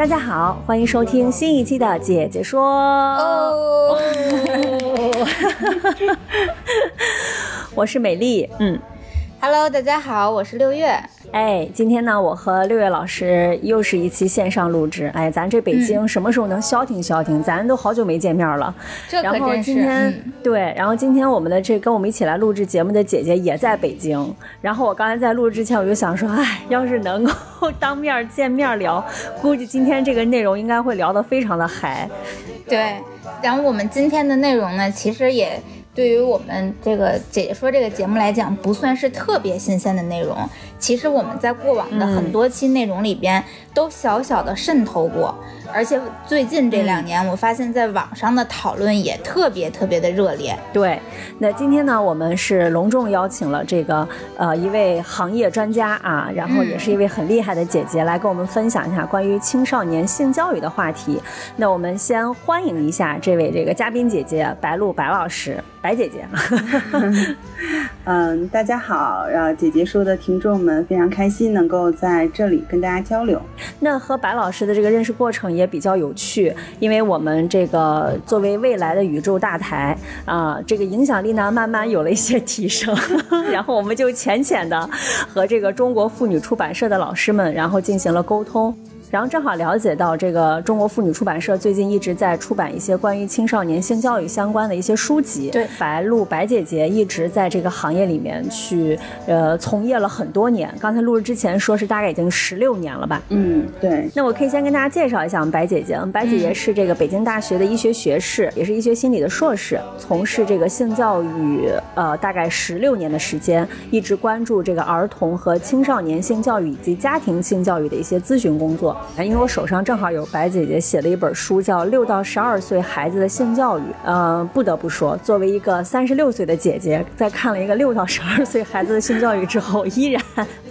大家好，欢迎收听新一期的《姐姐说》。哦，我是美丽，嗯。Hello，大家好，我是六月。哎，今天呢，我和六月老师又是一期线上录制。哎，咱这北京什么时候能消停消停？咱都好久没见面了。这然后今天对，然后今天我们的这跟我们一起来录制节目的姐姐也在北京。然后我刚才在录制之前，我就想说，哎，要是能够当面见面聊，估计今天这个内容应该会聊得非常的嗨。对，然后我们今天的内容呢，其实也。对于我们这个姐姐说这个节目来讲，不算是特别新鲜的内容。其实我们在过往的很多期内容里边都小小的渗透过。而且最近这两年，我发现在网上的讨论也特别特别的热烈。对，那今天呢，我们是隆重邀请了这个呃一位行业专家啊，然后也是一位很厉害的姐姐来跟我们分享一下关于青少年性教育的话题。那我们先欢迎一下这位这个嘉宾姐姐白露白老师，白姐姐。嗯，大家好，然后姐姐说的听众们非常开心能够在这里跟大家交流。那和白老师的这个认识过程也也比较有趣，因为我们这个作为未来的宇宙大台啊，这个影响力呢慢慢有了一些提升，然后我们就浅浅的和这个中国妇女出版社的老师们，然后进行了沟通。然后正好了解到，这个中国妇女出版社最近一直在出版一些关于青少年性教育相关的一些书籍。对，白露白姐姐一直在这个行业里面去，呃，从业了很多年。刚才录制之前说是大概已经十六年了吧？嗯，对。那我可以先跟大家介绍一下我们白姐姐。我们白姐姐是这个北京大学的医学学士，也是医学心理的硕士，从事这个性教育呃大概十六年的时间，一直关注这个儿童和青少年性教育以及家庭性教育的一些咨询工作。因为我手上正好有白姐姐写的一本书，叫《六到十二岁孩子的性教育》。嗯，不得不说，作为一个三十六岁的姐姐，在看了一个六到十二岁孩子的性教育之后，依然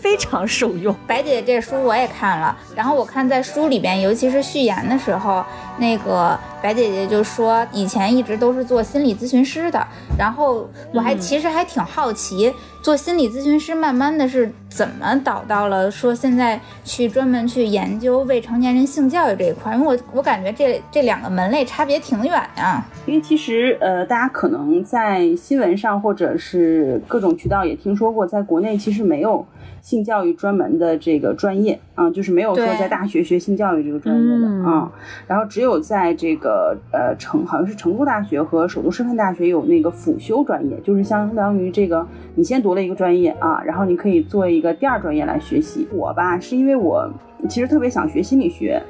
非常受用。白姐姐这书我也看了，然后我看在书里边，尤其是序言的时候，那个白姐姐就说，以前一直都是做心理咨询师的，然后我还其实还挺好奇。做心理咨询师，慢慢的是怎么导到了说现在去专门去研究未成年人性教育这一块？因为我我感觉这这两个门类差别挺远呀。因为其实呃，大家可能在新闻上或者是各种渠道也听说过，在国内其实没有。性教育专门的这个专业啊，就是没有说在大学学性教育这个专业的啊，然后只有在这个呃成好像是成都大学和首都师范大学有那个辅修专业，就是相当于这个你先读了一个专业啊，然后你可以做一个第二专业来学习。我吧是因为我其实特别想学心理学。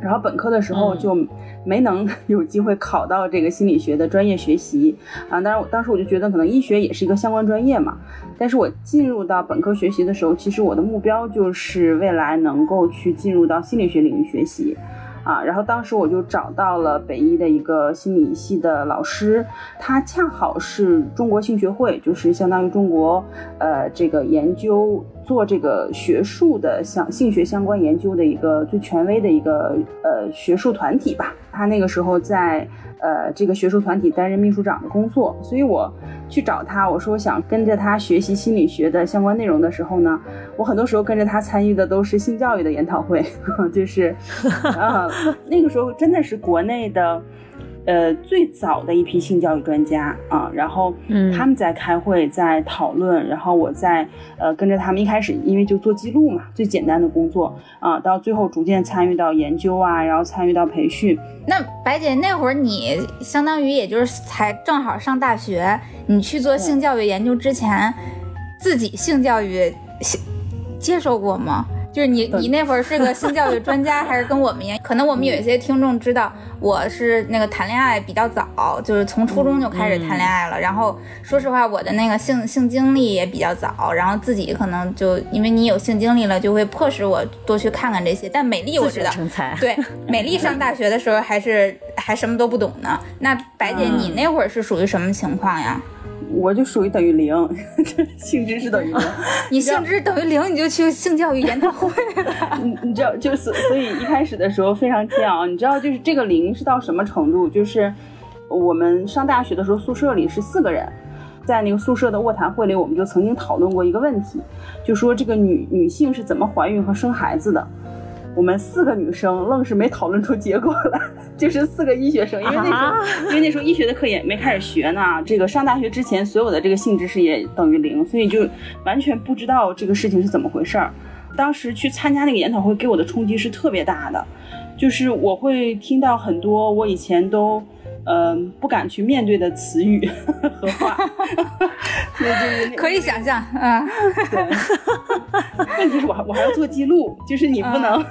然后本科的时候就没能 有机会考到这个心理学的专业学习啊，当然我当时我就觉得可能医学也是一个相关专业嘛。但是我进入到本科学习的时候，其实我的目标就是未来能够去进入到心理学领域学习啊。然后当时我就找到了北医的一个心理系的老师，他恰好是中国性学会，就是相当于中国呃这个研究。做这个学术的相性学相关研究的一个最权威的一个呃学术团体吧，他那个时候在呃这个学术团体担任秘书长的工作，所以我去找他，我说想跟着他学习心理学的相关内容的时候呢，我很多时候跟着他参与的都是性教育的研讨会，就是啊那个时候真的是国内的。呃，最早的一批性教育专家啊，然后他们在开会，在讨论，然后我在呃跟着他们，一开始因为就做记录嘛，最简单的工作啊，到最后逐渐参与到研究啊，然后参与到培训。那白姐那会儿你相当于也就是才正好上大学，你去做性教育研究之前，自己性教育接受过吗？就是你你那会儿是个性教育专家，还是跟我们一样？可能我们有一些听众知道，我是那个谈恋爱比较早，就是从初中就开始谈恋爱了。然后说实话，我的那个性性经历也比较早，然后自己可能就因为你有性经历了，就会迫使我多去看看这些。但美丽我知道，成才。对，美丽上大学的时候还是还什么都不懂呢。那白姐，你那会儿是属于什么情况呀？我就属于等于零，性知识等于零。你性知识等于零，你就去性教育研讨会了。你你知道，就是所以一开始的时候非常煎熬。你知道，就是这个零是到什么程度？就是我们上大学的时候，宿舍里是四个人，在那个宿舍的卧谈会里，我们就曾经讨论过一个问题，就说这个女女性是怎么怀孕和生孩子的。我们四个女生愣是没讨论出结果来，就是四个医学生，因为那时候，因为那时候医学的课也没开始学呢。这个上大学之前，所有的这个性知识也等于零，所以就完全不知道这个事情是怎么回事儿。当时去参加那个研讨会，给我的冲击是特别大的，就是我会听到很多我以前都。嗯，不敢去面对的词语 和话，可以想象，嗯，对。问题是我还我还要做记录，就是你不能，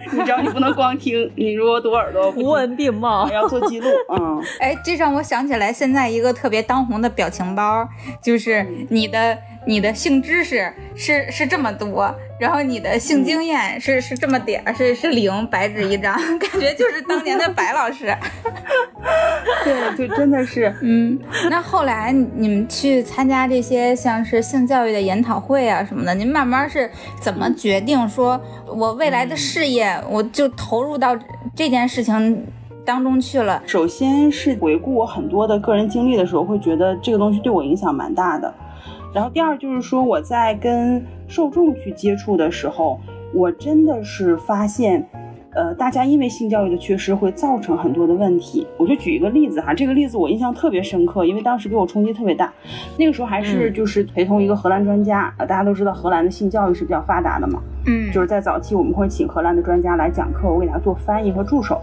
你知道你不能光听，你如果堵耳朵，图文并茂，要做记录，嗯。哎，这让我想起来现在一个特别当红的表情包，就是你的。你的性知识是是这么多，然后你的性经验是是这么点儿，是是零，白纸一张，感觉就是当年的白老师。对，就真的是，嗯。那后来你们去参加这些像是性教育的研讨会啊什么的，您慢慢是怎么决定说，我未来的事业我就投入到这件事情当中去了？首先是回顾我很多的个人经历的时候，会觉得这个东西对我影响蛮大的。然后第二就是说，我在跟受众去接触的时候，我真的是发现，呃，大家因为性教育的缺失会造成很多的问题。我就举一个例子哈，这个例子我印象特别深刻，因为当时给我冲击特别大。那个时候还是就是陪同一个荷兰专家，呃，大家都知道荷兰的性教育是比较发达的嘛，嗯，就是在早期我们会请荷兰的专家来讲课，我给他做翻译和助手。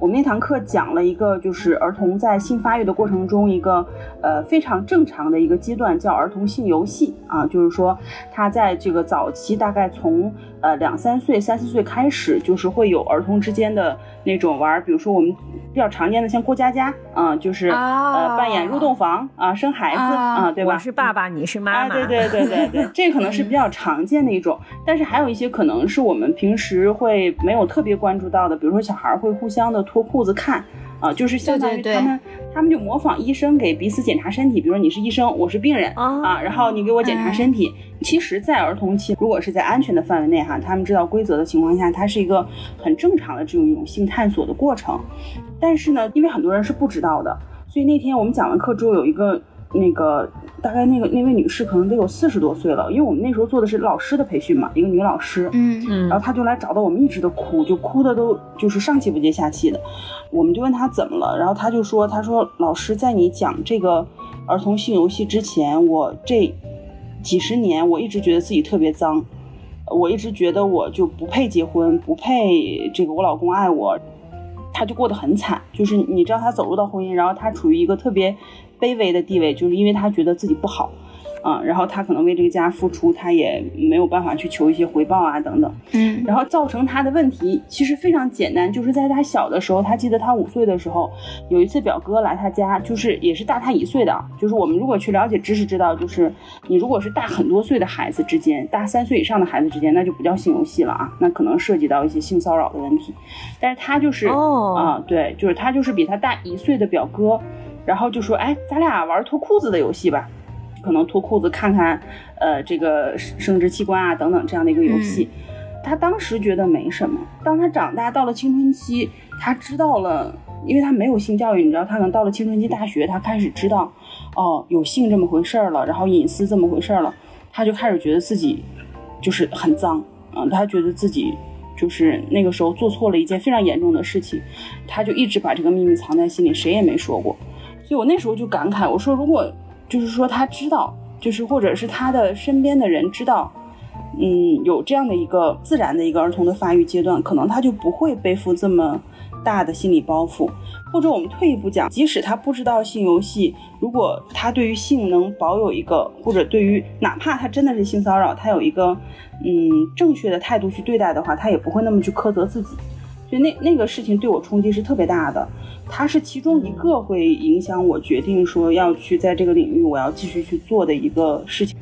我们那堂课讲了一个，就是儿童在性发育的过程中一个呃非常正常的一个阶段，叫儿童性游戏啊，就是说他在这个早期，大概从呃两三岁、三四岁开始，就是会有儿童之间的那种玩，比如说我们比较常见的像过家家啊，就是呃扮演入洞房啊、生孩子啊，对吧？我是爸爸，你是妈妈，对对对对对，这可能是比较常见的一种，但是还有一些可能是我们平时会没有特别关注到的，比如说小孩会互相的。脱裤子看，啊，就是相当于他们，他们就模仿医生给彼此检查身体。比如说你是医生，我是病人啊，然后你给我检查身体。其实，在儿童期，如果是在安全的范围内哈，他们知道规则的情况下，它是一个很正常的这种一种性探索的过程。但是呢，因为很多人是不知道的，所以那天我们讲完课之后，有一个。那个大概那个那位女士可能得有四十多岁了，因为我们那时候做的是老师的培训嘛，一个女老师，嗯嗯，然后她就来找到我们，一直的哭，就哭的都就是上气不接下气的。我们就问她怎么了，然后她就说，她说老师在你讲这个儿童性游戏之前，我这几十年我一直觉得自己特别脏，我一直觉得我就不配结婚，不配这个我老公爱我，她就过得很惨，就是你知道她走入到婚姻，然后她处于一个特别。卑微的地位，就是因为他觉得自己不好，啊，然后他可能为这个家付出，他也没有办法去求一些回报啊，等等，嗯，然后造成他的问题其实非常简单，就是在他小的时候，他记得他五岁的时候，有一次表哥来他家，就是也是大他一岁的，就是我们如果去了解知识，知道就是你如果是大很多岁的孩子之间，大三岁以上的孩子之间，那就不叫性游戏了啊，那可能涉及到一些性骚扰的问题，但是他就是啊，对，就是他就是比他大一岁的表哥。然后就说，哎，咱俩玩脱裤子的游戏吧，可能脱裤子看看，呃，这个生殖器官啊等等这样的一个游戏。他当时觉得没什么，当他长大到了青春期，他知道了，因为他没有性教育，你知道，他可能到了青春期大学，他开始知道，哦，有性这么回事儿了，然后隐私这么回事儿了，他就开始觉得自己就是很脏，嗯，他觉得自己就是那个时候做错了一件非常严重的事情，他就一直把这个秘密藏在心里，谁也没说过。所以我那时候就感慨，我说如果就是说他知道，就是或者是他的身边的人知道，嗯，有这样的一个自然的一个儿童的发育阶段，可能他就不会背负这么大的心理包袱。或者我们退一步讲，即使他不知道性游戏，如果他对于性能保有一个，或者对于哪怕他真的是性骚扰，他有一个嗯正确的态度去对待的话，他也不会那么去苛责自己。所以那那个事情对我冲击是特别大的，它是其中一个会影响我决定说要去在这个领域我要继续去做的一个事情。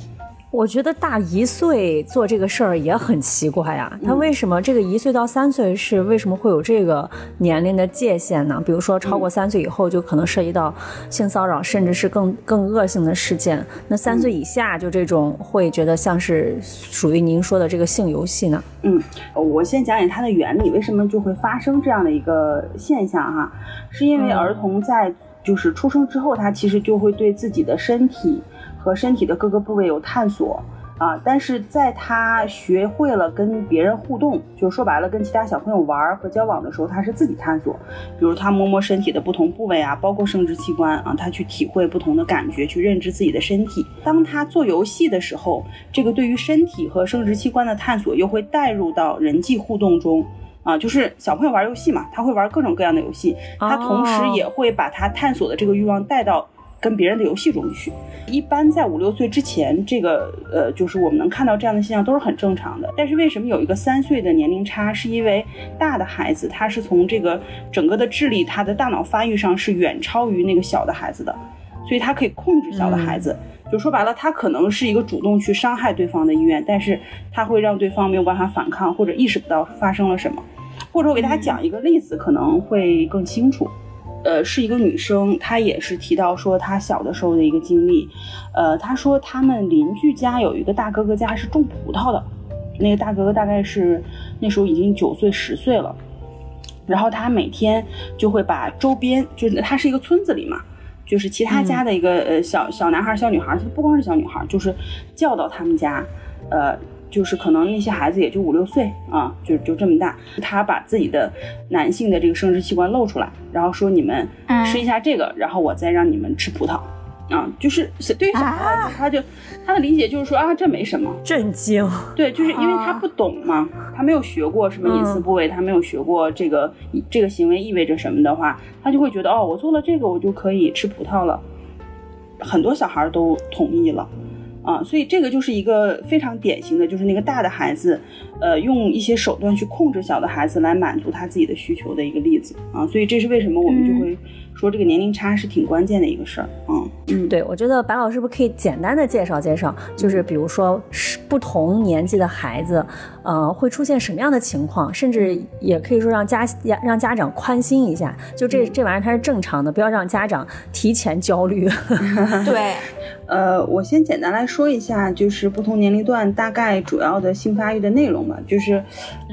我觉得大一岁做这个事儿也很奇怪呀，他为什么这个一岁到三岁是为什么会有这个年龄的界限呢？比如说超过三岁以后就可能涉及到性骚扰，甚至是更更恶性的事件。那三岁以下就这种会觉得像是属于您说的这个性游戏呢？嗯，我先讲讲它的原理，为什么就会发生这样的一个现象哈？是因为儿童在就是出生之后，他其实就会对自己的身体。和身体的各个部位有探索啊，但是在他学会了跟别人互动，就说白了跟其他小朋友玩和交往的时候，他是自己探索。比如他摸摸身体的不同部位啊，包括生殖器官啊，他去体会不同的感觉，去认知自己的身体。当他做游戏的时候，这个对于身体和生殖器官的探索又会带入到人际互动中啊，就是小朋友玩游戏嘛，他会玩各种各样的游戏，他同时也会把他探索的这个欲望带到。跟别人的游戏中去，一般在五六岁之前，这个呃，就是我们能看到这样的现象都是很正常的。但是为什么有一个三岁的年龄差？是因为大的孩子他是从这个整个的智力，他的大脑发育上是远超于那个小的孩子的，所以他可以控制小的孩子。就说白了，他可能是一个主动去伤害对方的意愿，但是他会让对方没有办法反抗，或者意识不到发生了什么。或者我给大家讲一个例子，可能会更清楚。呃，是一个女生，她也是提到说她小的时候的一个经历。呃，她说他们邻居家有一个大哥哥家是种葡萄的，那个大哥哥大概是那时候已经九岁十岁了。然后他每天就会把周边，就是他是一个村子里嘛，就是其他家的一个呃小小男孩、小女孩，不光是小女孩，就是叫到他们家，呃。就是可能那些孩子也就五六岁啊，就就这么大。他把自己的男性的这个生殖器官露出来，然后说你们吃一下这个，然后我再让你们吃葡萄啊。就是对于小孩子，他就他的理解就是说啊，这没什么，震惊。对，就是因为他不懂嘛，他没有学过什么隐私部位，他没有学过这个这个行为意味着什么的话，他就会觉得哦，我做了这个，我就可以吃葡萄了。很多小孩都同意了。啊，所以这个就是一个非常典型的，就是那个大的孩子，呃，用一些手段去控制小的孩子来满足他自己的需求的一个例子啊。所以这是为什么我们就会说这个年龄差是挺关键的一个事儿啊。嗯，对，我觉得白老师不可以简单的介绍介绍，就是比如说不同年纪的孩子，呃，会出现什么样的情况，甚至也可以说让家让家长宽心一下，就这这玩意儿它是正常的，不要让家长提前焦虑。对。呃，我先简单来说一下，就是不同年龄段大概主要的性发育的内容吧。就是，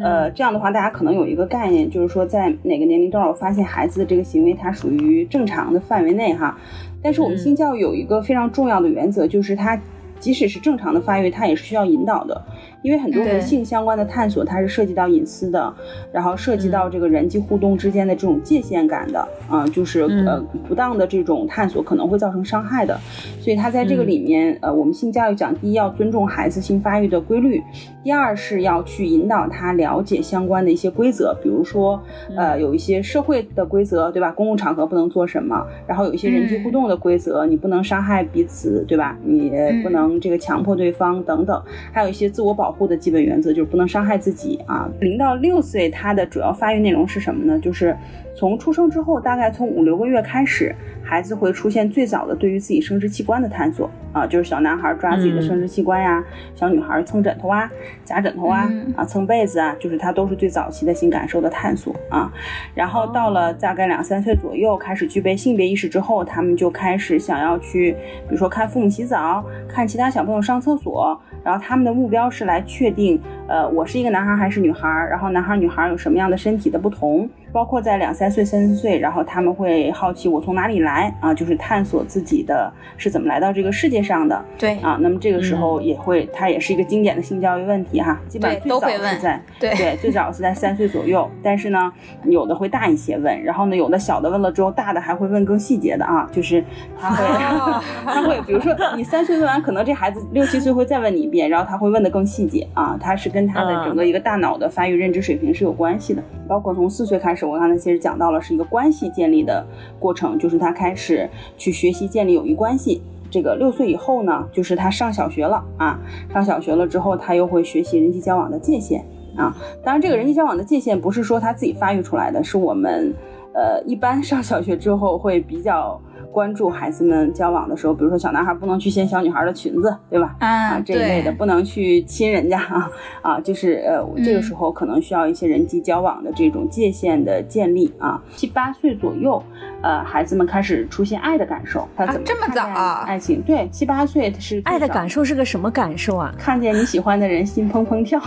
呃，这样的话，大家可能有一个概念，就是说在哪个年龄段，我发现孩子的这个行为它属于正常的范围内哈。但是我们性教育有一个非常重要的原则，就是它即使是正常的发育，它也是需要引导的。因为很多和性相关的探索，它是涉及到隐私的，然后涉及到这个人际互动之间的这种界限感的啊，就是呃不当的这种探索可能会造成伤害的，所以它在这个里面，呃，我们性教育讲，第一要尊重孩子性发育的规律，第二是要去引导他了解相关的一些规则，比如说呃有一些社会的规则，对吧？公共场合不能做什么，然后有一些人际互动的规则，你不能伤害彼此，对吧？你不能这个强迫对方等等，还有一些自我保。护的基本原则就是不能伤害自己啊。零到六岁，它的主要发育内容是什么呢？就是从出生之后，大概从五六个月开始，孩子会出现最早的对于自己生殖器官的探索啊，就是小男孩抓自己的生殖器官呀，小女孩蹭枕头啊、夹枕头啊、啊蹭被子啊，就是他都是最早期的性感受的探索啊。然后到了大概两三岁左右，开始具备性别意识之后，他们就开始想要去，比如说看父母洗澡，看其他小朋友上厕所。然后他们的目标是来确定，呃，我是一个男孩还是女孩，然后男孩女孩有什么样的身体的不同。包括在两三岁、三四岁，然后他们会好奇我从哪里来啊，就是探索自己的是怎么来到这个世界上的。对。啊，那么这个时候也会，它也是一个经典的性教育问题哈，基本上最早是在对。对，最早是在三岁左右，但是呢，有的会大一些问，然后呢，有的小的问了之后，大的还会问更细节的啊，就是他会 他会，比如说你三岁问完，可能这孩子六七岁会再问你一遍，然后他会问的更细节啊，他是跟他的整个一个大脑的发育认知水平是有关系的，包括从四岁开始。我刚才其实讲到了是一个关系建立的过程，就是他开始去学习建立友谊关系。这个六岁以后呢，就是他上小学了啊，上小学了之后，他又会学习人际交往的界限啊。当然，这个人际交往的界限不是说他自己发育出来的，是我们呃一般上小学之后会比较。关注孩子们交往的时候，比如说小男孩不能去掀小女孩的裙子，对吧？啊，这一类的不能去亲人家啊 啊，就是呃，这个时候可能需要一些人际交往的这种界限的建立啊。七八岁左右，呃，孩子们开始出现爱的感受，他怎么这么早啊？爱情对，七八岁是爱的感受是个什么感受啊？看见你喜欢的人心砰砰跳，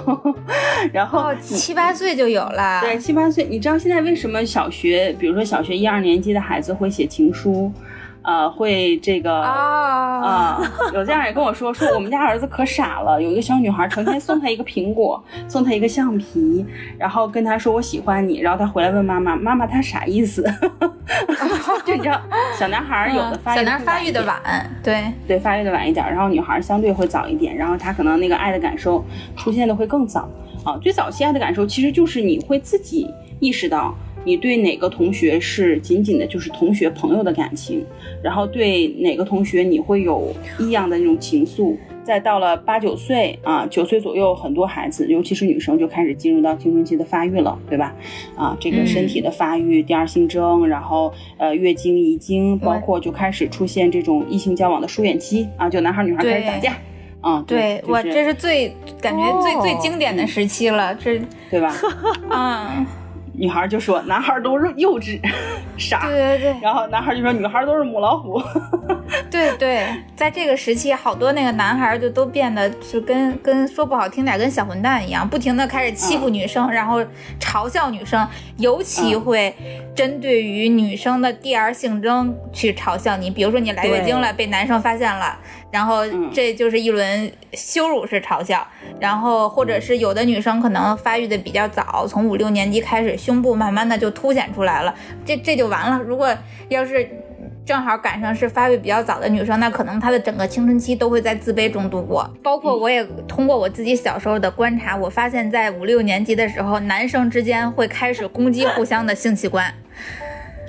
然后七八岁就有了。对，七八岁，你知道现在为什么小学，比如说小学一二年级的孩子会写情书？呃，会这个啊，有家长也跟我说，说我们家儿子可傻了，有一个小女孩成天送他一个苹果，送他一个橡皮，然后跟他说我喜欢你，然后他回来问妈妈，妈妈他啥意思？就你知道，小男孩有的发育，小男孩发育的晚，对对，发育的晚一点，然后女孩相对会早一点，然后他可能那个爱的感受出现的会更早啊。最早期爱的感受其实就是你会自己意识到。你对哪个同学是仅仅的就是同学朋友的感情，然后对哪个同学你会有异样的那种情愫，再到了八九岁啊，九岁左右，很多孩子，尤其是女生就开始进入到青春期的发育了，对吧？啊，这个身体的发育，第二性征，然后呃月经、遗精，包括就开始出现这种异性交往的疏远期啊，就男孩女孩开始打架，啊，对我这是最感觉最最经典的时期了，这对吧？啊。女孩就说：“男孩都是幼稚、傻。”对对对。然后男孩就说：“女孩都是母老虎。”对对，在这个时期，好多那个男孩就都变得就跟跟说不好听点，跟小混蛋一样，不停的开始欺负女生，然后嘲笑女生，尤其会针对于女生的第二性征去嘲笑你。比如说你来月经了，被男生发现了。然后这就是一轮羞辱式嘲笑，然后或者是有的女生可能发育的比较早，从五六年级开始，胸部慢慢的就凸显出来了，这这就完了。如果要是正好赶上是发育比较早的女生，那可能她的整个青春期都会在自卑中度过。包括我也通过我自己小时候的观察，我发现在五六年级的时候，男生之间会开始攻击互相的性器官。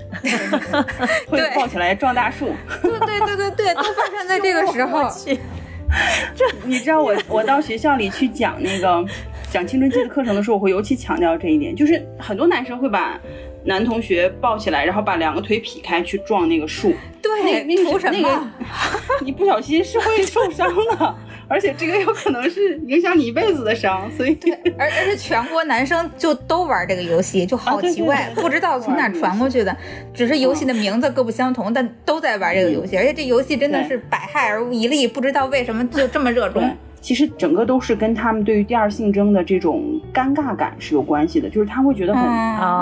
会抱起来撞大树，对对对对对，都发生在这个时候。这你知道，我我到学校里去讲那个讲青春期的课程的时候，我会尤其强调这一点，就是很多男生会把男同学抱起来，然后把两个腿劈开去撞那个树。对，那个那个，你不小心是会受伤的。而且这个有可能是影响你一辈子的伤，所以对，而而且全国男生就都玩这个游戏，就好奇怪，不知道从哪传过去的，只是游戏的名字各不相同，但都在玩这个游戏，而且这游戏真的是百害而无一利，不知道为什么就这么热衷。其实整个都是跟他们对于第二性征的这种尴尬感是有关系的，就是他会觉得很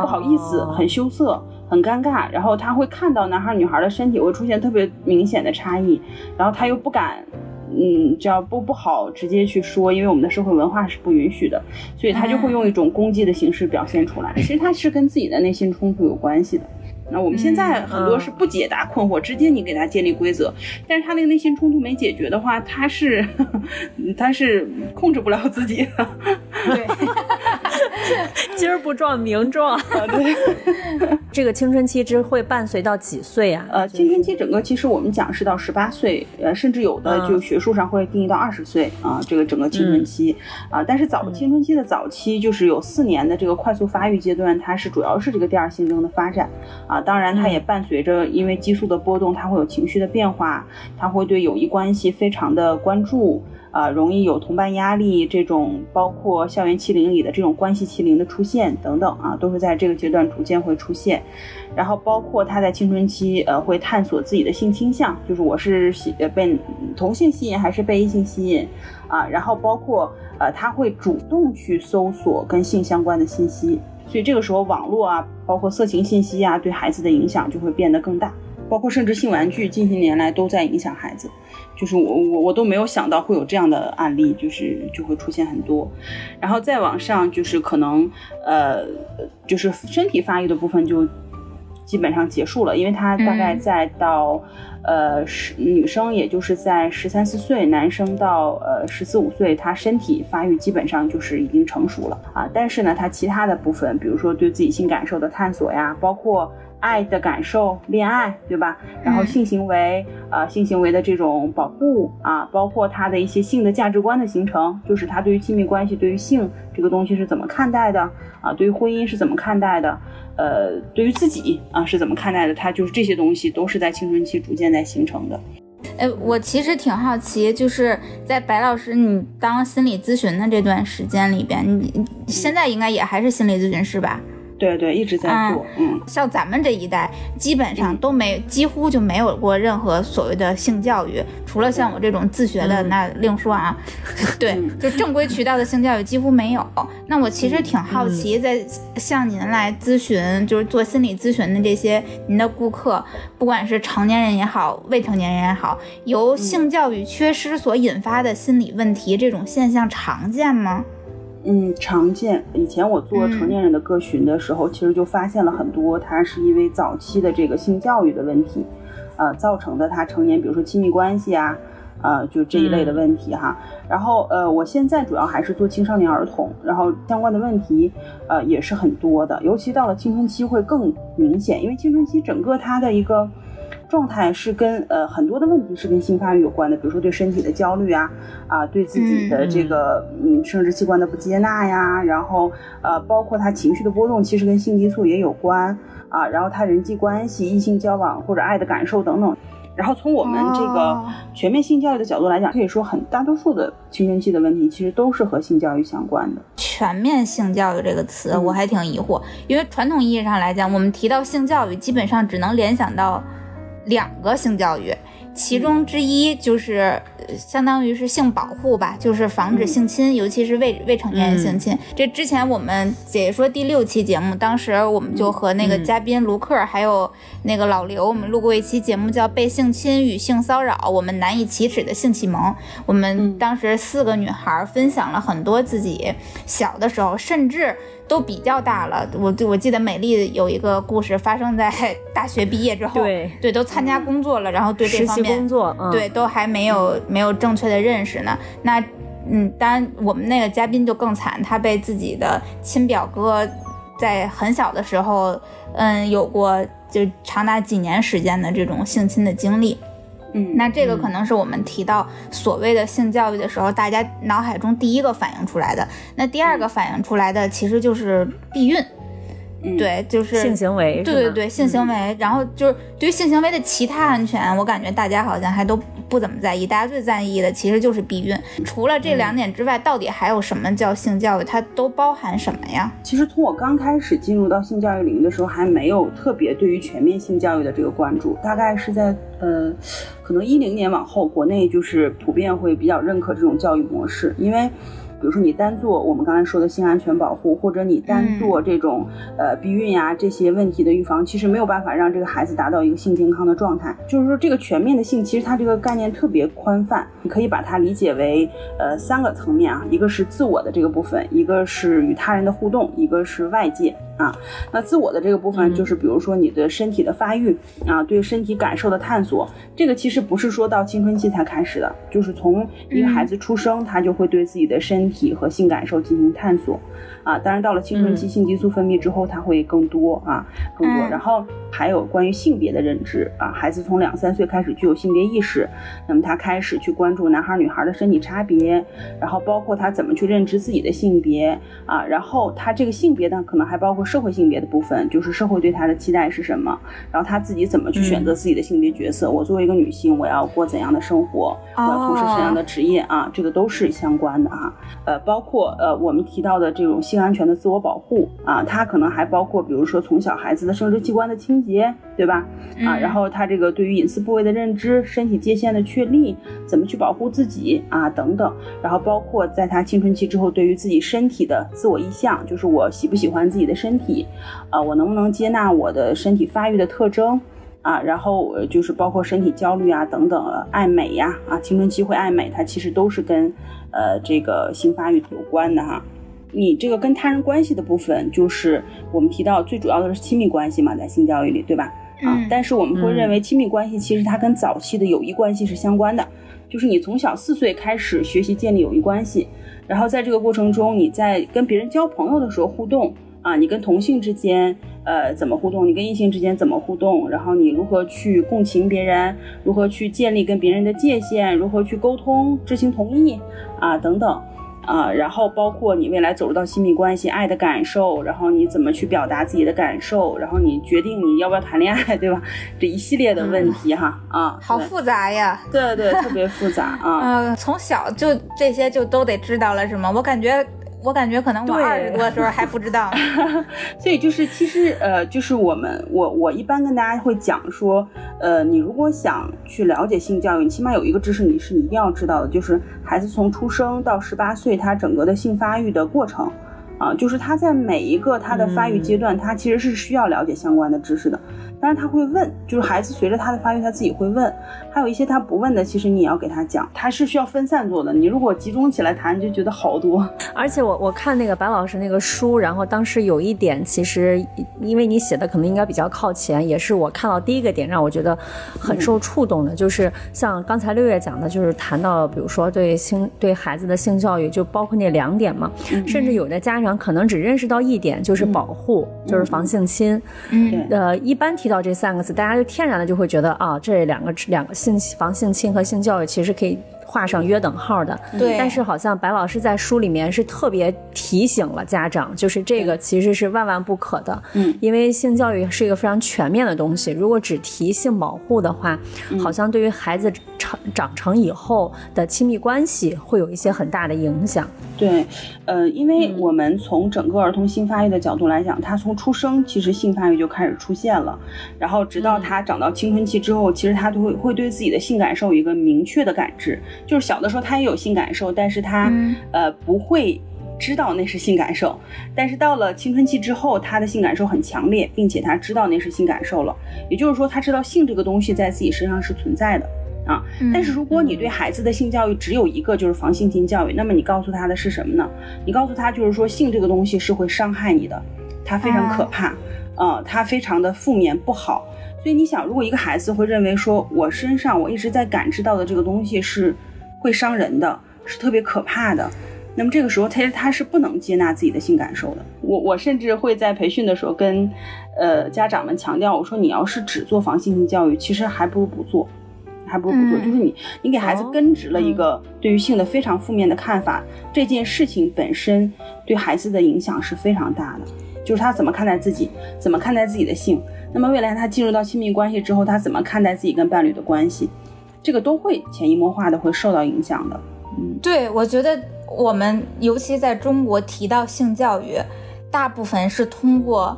不好意思、很羞涩、很尴尬，然后他会看到男孩女孩的身体会出现特别明显的差异，然后他又不敢。嗯，这样不不好直接去说，因为我们的社会文化是不允许的，所以他就会用一种攻击的形式表现出来。其实他是跟自己的内心冲突有关系的。那我们现在很多是不解答困惑，直接你给他建立规则，但是他那个内心冲突没解决的话，他是 他是控制不了自己的。对，今儿不撞明撞。对，这个青春期之会伴随到几岁啊？呃，青春期整个其实我们讲是到十八岁，呃，甚至有的就学术上会定义到二十岁啊，这个整个青春期啊，但是早青春期的早期就是有四年的这个快速发育阶段，它是主要是这个第二性征的发展啊。当然，它也伴随着因为激素的波动，它会有情绪的变化，它会对友谊关系非常的关注，啊，容易有同伴压力，这种包括校园欺凌里的这种关系欺凌的出现等等啊，都是在这个阶段逐渐会出现。然后包括他在青春期，呃，会探索自己的性倾向，就是我是喜被同性吸引还是被异性吸引啊。然后包括呃，他会主动去搜索跟性相关的信息。所以这个时候，网络啊，包括色情信息啊，对孩子的影响就会变得更大。包括甚至性玩具，近些年来都在影响孩子。就是我我我都没有想到会有这样的案例，就是就会出现很多。然后再往上，就是可能呃，就是身体发育的部分就基本上结束了，因为他大概在到，呃，十女生也就是在十三四岁，男生到呃十四五岁，他身体发育基本上就是已经成熟了啊。但是呢，他其他的部分，比如说对自己性感受的探索呀，包括。爱的感受，恋爱，对吧？然后性行为，呃，性行为的这种保护啊，包括他的一些性的价值观的形成，就是他对于亲密关系、对于性这个东西是怎么看待的啊？对于婚姻是怎么看待的？呃，对于自己啊是怎么看待的？他就是这些东西都是在青春期逐渐在形成的。哎，我其实挺好奇，就是在白老师你当心理咨询的这段时间里边，你现在应该也还是心理咨询师吧？对对，一直在做。嗯，像咱们这一代，基本上都没，几乎就没有过任何所谓的性教育，除了像我这种自学的，那另说啊。对，就正规渠道的性教育几乎没有。那我其实挺好奇，在向您来咨询，就是做心理咨询的这些您的顾客，不管是成年人也好，未成年人也好，由性教育缺失所引发的心理问题，这种现象常见吗？嗯，常见。以前我做成年人的个询的时候，其实就发现了很多，他是因为早期的这个性教育的问题，呃，造成的他成年，比如说亲密关系啊，呃，就这一类的问题哈。然后呃，我现在主要还是做青少年儿童，然后相关的问题，呃，也是很多的，尤其到了青春期会更明显，因为青春期整个他的一个。状态是跟呃很多的问题是跟性发育有关的，比如说对身体的焦虑啊，啊对自己的这个嗯生殖器官的不接纳呀，然后呃包括他情绪的波动，其实跟性激素也有关啊，然后他人际关系、异性交往或者爱的感受等等。然后从我们这个全面性教育的角度来讲，可以说很大多数的青春期的问题其实都是和性教育相关的。全面性教育这个词我还挺疑惑，因为传统意义上来讲，我们提到性教育，基本上只能联想到。两个性教育，其中之一就是相当于是性保护吧，就是防止性侵，尤其是未未成年人性侵。这之前我们解说第六期节目，当时我们就和那个嘉宾卢克还有那个老刘，我们录过一期节目叫《被性侵与性骚扰：我们难以启齿的性启蒙》。我们当时四个女孩分享了很多自己小的时候，甚至。都比较大了，我我记得美丽有一个故事发生在大学毕业之后，对。对，都参加工作了，然后对这方面工作，对都还没有没有正确的认识呢。那嗯，当然我们那个嘉宾就更惨，他被自己的亲表哥在很小的时候，嗯，有过就长达几年时间的这种性侵的经历。嗯，那这个可能是我们提到所谓的性教育的时候，大家脑海中第一个反映出来的。那第二个反映出来的其实就是避孕。对，就是性行为，对对对，性行为。然后就是对于性行为的其他安全，我感觉大家好像还都不怎么在意。大家最在意的其实就是避孕。除了这两点之外，到底还有什么叫性教育？它都包含什么呀？其实从我刚开始进入到性教育领域的时候，还没有特别对于全面性教育的这个关注。大概是在呃，可能一零年往后，国内就是普遍会比较认可这种教育模式，因为。比如说你单做我们刚才说的性安全保护，或者你单做这种呃避孕呀这些问题的预防，其实没有办法让这个孩子达到一个性健康的状态。就是说这个全面的性，其实它这个概念特别宽泛，你可以把它理解为呃三个层面啊，一个是自我的这个部分，一个是与他人的互动，一个是外界。啊，那自我的这个部分就是，比如说你的身体的发育啊，对身体感受的探索，这个其实不是说到青春期才开始的，就是从一个孩子出生，他就会对自己的身体和性感受进行探索。啊，当然到了青春期，性激素分泌之后，它会更多啊，更多。然后还有关于性别的认知啊，孩子从两三岁开始具有性别意识，那么他开始去关注男孩女孩的身体差别，然后包括他怎么去认知自己的性别啊，然后他这个性别呢，可能还包括社会性别的部分，就是社会对他的期待是什么，然后他自己怎么去选择自己的性别角色。我作为一个女性，我要过怎样的生活，我要从事什么样的职业啊，这个都是相关的啊。呃，包括呃我们提到的这种性。性安全的自我保护啊，它可能还包括，比如说从小孩子的生殖器官的清洁，对吧？啊，然后他这个对于隐私部位的认知、身体界限的确立，怎么去保护自己啊等等，然后包括在他青春期之后，对于自己身体的自我意向，就是我喜不喜欢自己的身体，啊，我能不能接纳我的身体发育的特征啊？然后就是包括身体焦虑啊等等，爱美呀啊，青春期会爱美，它其实都是跟呃这个性发育有关的哈。你这个跟他人关系的部分，就是我们提到最主要的是亲密关系嘛，在性教育里，对吧？啊，嗯但是我们会认为亲密关系其实它跟早期的友谊关系是相关的，就是你从小四岁开始学习建立友谊关系，然后在这个过程中，你在跟别人交朋友的时候互动啊，你跟同性之间呃怎么互动，你跟异性之间怎么互动，然后你如何去共情别人，如何去建立跟别人的界限，如何去沟通、知情同意啊等等。啊，然后包括你未来走入到亲密关系、爱的感受，然后你怎么去表达自己的感受，然后你决定你要不要谈恋爱，对吧？这一系列的问题哈，啊，对好复杂呀。对对，特别复杂 啊。呃，从小就这些就都得知道了是吗？我感觉，我感觉可能我对二十多的时候还不知道呢。所以就是其实呃，就是我们我我一般跟大家会讲说，呃，你如果想去了解性教育，你起码有一个知识你是一定要知道的，就是孩子从出生到十八岁，他整个的性发育的过程。啊，就是他在每一个他的发育阶段，他其实是需要了解相关的知识的。当然他会问，就是孩子随着他的发育，他自己会问。还有一些他不问的，其实你也要给他讲，他是需要分散做的。你如果集中起来谈，就觉得好多。而且我我看那个白老师那个书，然后当时有一点，其实因为你写的可能应该比较靠前，也是我看到第一个点让我觉得很受触动的，就是像刚才六月讲的，就是谈到比如说对性对孩子的性教育，就包括那两点嘛，甚至有的家长可能只认识到一点，就是保护，就是防性侵。嗯，呃，一般提遇到这三个字，大家就天然的就会觉得啊，这两个两个性防性侵和性教育其实可以画上约等号的。对。但是好像白老师在书里面是特别提醒了家长，就是这个其实是万万不可的。嗯，因为性教育是一个非常全面的东西，如果只提性保护的话，好像对于孩子成长成以后的亲密关系会有一些很大的影响。对，呃，因为我们从整个儿童性发育的角度来讲，他从出生其实性发育就开始出现了，然后直到他长到青春期之后，其实他都会会对自己的性感受有一个明确的感知。就是小的时候他也有性感受，但是他、嗯呃不会知道那是性感受，但是到了青春期之后，他的性感受很强烈，并且他知道那是性感受了，也就是说他知道性这个东西在自己身上是存在的。啊，但是如果你对孩子的性教育只有一个，就是防性侵教育，那么你告诉他的是什么呢？你告诉他就是说性这个东西是会伤害你的，它非常可怕，啊、它非常的负面不好。所以你想，如果一个孩子会认为说我身上我一直在感知到的这个东西是会伤人的，是特别可怕的，那么这个时候他他是不能接纳自己的性感受的。我我甚至会在培训的时候跟呃家长们强调，我说你要是只做防性侵教育，其实还不如不做。还不如不做，嗯。就是你，你给孩子哦。根植了一个对于性的非常负面的看法，这件事情本身对孩子的影响是非常大的，就是他怎么看待自己，怎么看待自己的性，那么未来他进入到亲密关系之后，他怎么看待自己跟伴侣的关系，这个都会潜移默化的会受到影响的。嗯，对，我觉得我们尤其在中国提到性教育，大部分是通过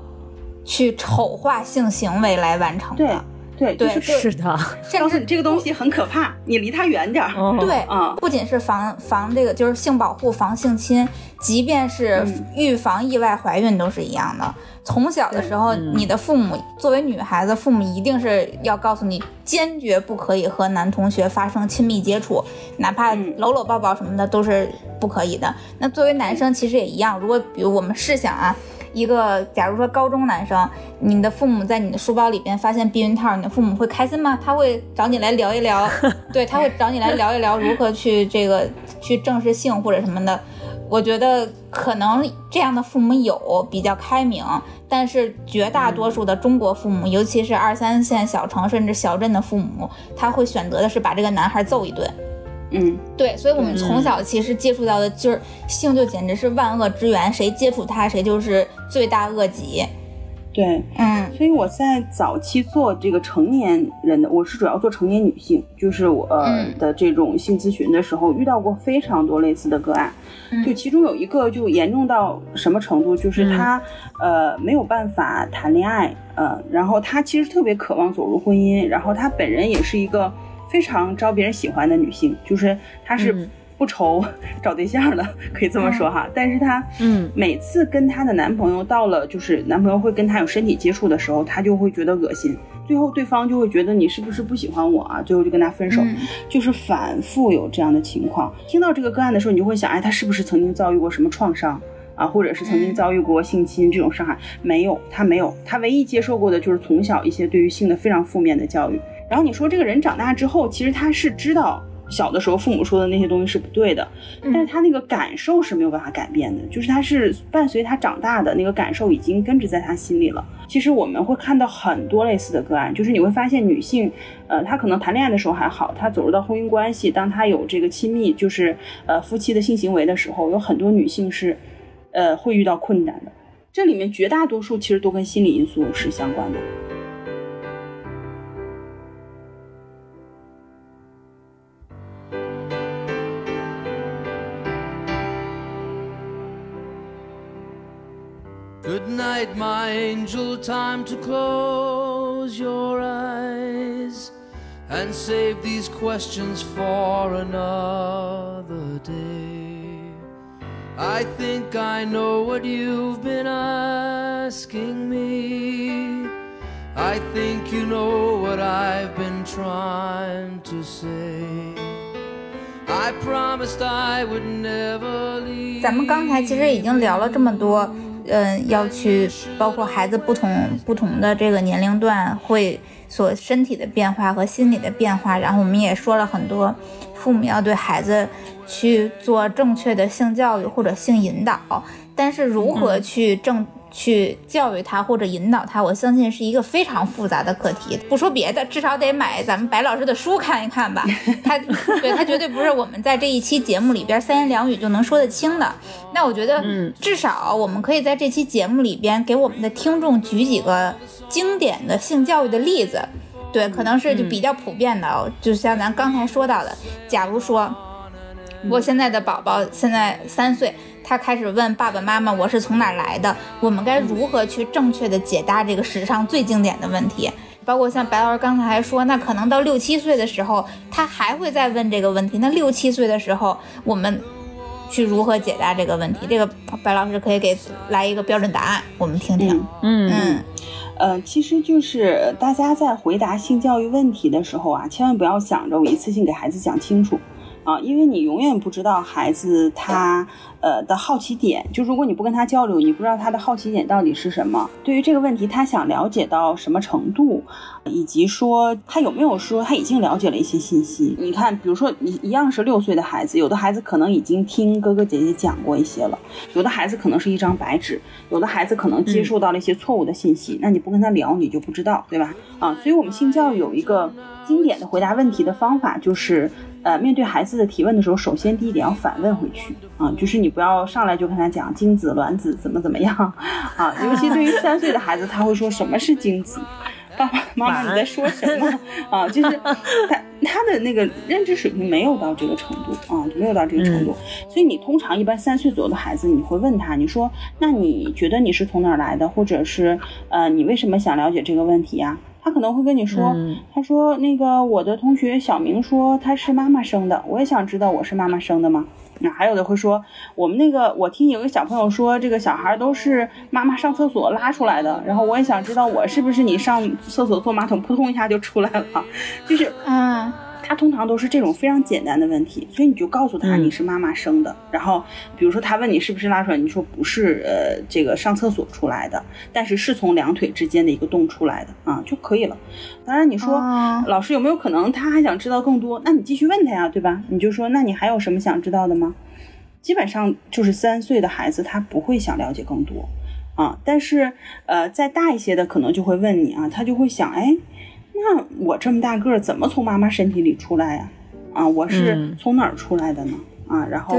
去丑化性行为来完成的。对的。对，就对是是的，甚至告诉你这个东西很可怕，你离他远点儿。哦对，嗯不仅是防防这个，就是性保护、防性侵，即便是嗯预防意外怀孕都是一样的。从小的时候，嗯你的父母作为女孩子，父母一定是要告诉你，坚决不可以和男同学发生亲密接触，哪怕嗯搂搂抱抱什么的都是不可以的。那作为男生其实也一样，如果比如我们试想啊。一个，假如说高中男生，你的父母在你的书包里边发现避孕套，你的父母会开心吗？他会找你来聊一聊，对，他会找你来聊一聊如何去这个去正视性或者什么的。我觉得可能这样的父母有比较开明，但是绝大多数的中国父母，尤其是二三线小城甚至小镇的父母，他会选择的是把这个男孩揍一顿。嗯，对，所以我们从小其实接触到的就是性，就简直是万恶之源，谁接触它谁就是罪大恶极。对。嗯所以我在早期做这个成年人的，我是主要做成年女性，就是我、呃嗯的这种性咨询的时候，遇到过非常多类似的个案。嗯就其中有一个就严重到什么程度，就是他、呃没有办法谈恋爱，呃，然后他其实特别渴望走入婚姻，然后他本人也是一个非常招别人喜欢的女性，就是她是嗯不愁 找对象的，可以这么说哈。但是她嗯每次跟她的男朋友到了就是男朋友会跟她有身体接触的时候，她就会觉得恶心，最后对方就会觉得你是不是不喜欢我啊？最后就跟他分手。嗯就是反复有这样的情况。听到这个个案的时候，你就会想，哎，他是不是曾经遭遇过什么创伤啊，或者是曾经遭遇过性侵这种伤害，没有，他没有，他唯一接受过的就是从小一些对于性的非常负面的教育。然后你说这个人长大之后，其实他是知道。小的时候，父母说的那些东西是不对的，但是他那个感受是没有办法改变的，就是他是伴随他长大的那个感受已经根植在他心里了。其实我们会看到很多类似的个案，就是你会发现女性，呃，她可能谈恋爱的时候还好，她走入到婚姻关系，当她有这个亲密，就是呃夫妻的性行为的时候，有很多女性是，呃，会遇到困难的。这里面绝大多数其实都跟心理因素是相关的。night, my angel, time to close your eyes and save these questions for another day. I think I know what you've been asking me. I think you know what I've been trying to say. I promised I would never leave. 咱们刚才其实已经聊了这么多。 嗯，要去包括孩子不同不同的这个年龄段会所身体的变化和心理的变化，然后我们也说了很多，父母要对孩子去做正确的性教育或者性引导，但是如何去正。去教育他或者引导他，我相信是一个非常复杂的课题。不说别的，至少得买咱们白老师的书看一看吧。他对他绝对不是我们在这一期节目里边三言两语就能说得清的。那我觉得，至少我们可以在这期节目里边给我们的听众举几个经典的性教育的例子。对，可能是就比较普遍的，就像咱刚才说到的，假如说我现在的宝宝现在三岁。他开始问爸爸妈妈：“我是从哪来的？我们该如何去正确的解答这个史上最经典的问题？包括像白老师刚才还说，那可能到六七岁的时候，他还会再问这个问题。那六七岁的时候，我们去如何解答这个问题？这个白老师可以给来一个标准答案，我们听听。嗯嗯，呃，其实就是大家在回答性教育问题的时候啊，千万不要想着我一次性给孩子讲清楚。啊，因为你永远不知道孩子他呃的好奇点，就如果你不跟他交流，你不知道他的好奇点到底是什么。对于这个问题，他想了解到什么程度，以及说他有没有说他已经了解了一些信息。你看，比如说一一样是六岁的孩子，有的孩子可能已经听哥哥姐姐讲过一些了，有的孩子可能是一张白纸，有的孩子可能接受到了一些错误的信息。那你不跟他聊，你就不知道，对吧？啊，所以我们性教育有一个经典的回答问题的方法，就是。呃，面对孩子的提问的时候，首先第一点要反问回去啊，就是你不要上来就跟他讲精子、卵子怎么怎么样 啊，尤其对于三岁的孩子，他会说什么是精子？爸爸妈妈你在说什么啊？就是他他的那个认知水平没有到这个程度啊，没有到这个程度，所以你通常一般三岁左右的孩子，你会问他，你说那你觉得你是从哪儿来的，或者是呃你为什么想了解这个问题呀？他可能会跟你说，他说那个我的同学小明说他是妈妈生的，我也想知道我是妈妈生的吗？那还有的会说，我们那个我听有个小朋友说，这个小孩都是妈妈上厕所拉出来的，然后我也想知道我是不是你上厕所坐马桶扑通一下就出来了，就是嗯。他通常都是这种非常简单的问题，所以你就告诉他你是妈妈生的。然后，比如说他问你是不是拉出来，你说不是，呃，这个上厕所出来的，但是是从两腿之间的一个洞出来的啊就可以了。当然，你说老师有没有可能他还想知道更多？那你继续问他呀，对吧？你就说那你还有什么想知道的吗？基本上就是三岁的孩子他不会想了解更多啊，但是呃再大一些的可能就会问你啊，他就会想哎。那我这么大个儿，怎么从妈妈身体里出来呀？啊，我是从哪儿出来的呢？啊，然后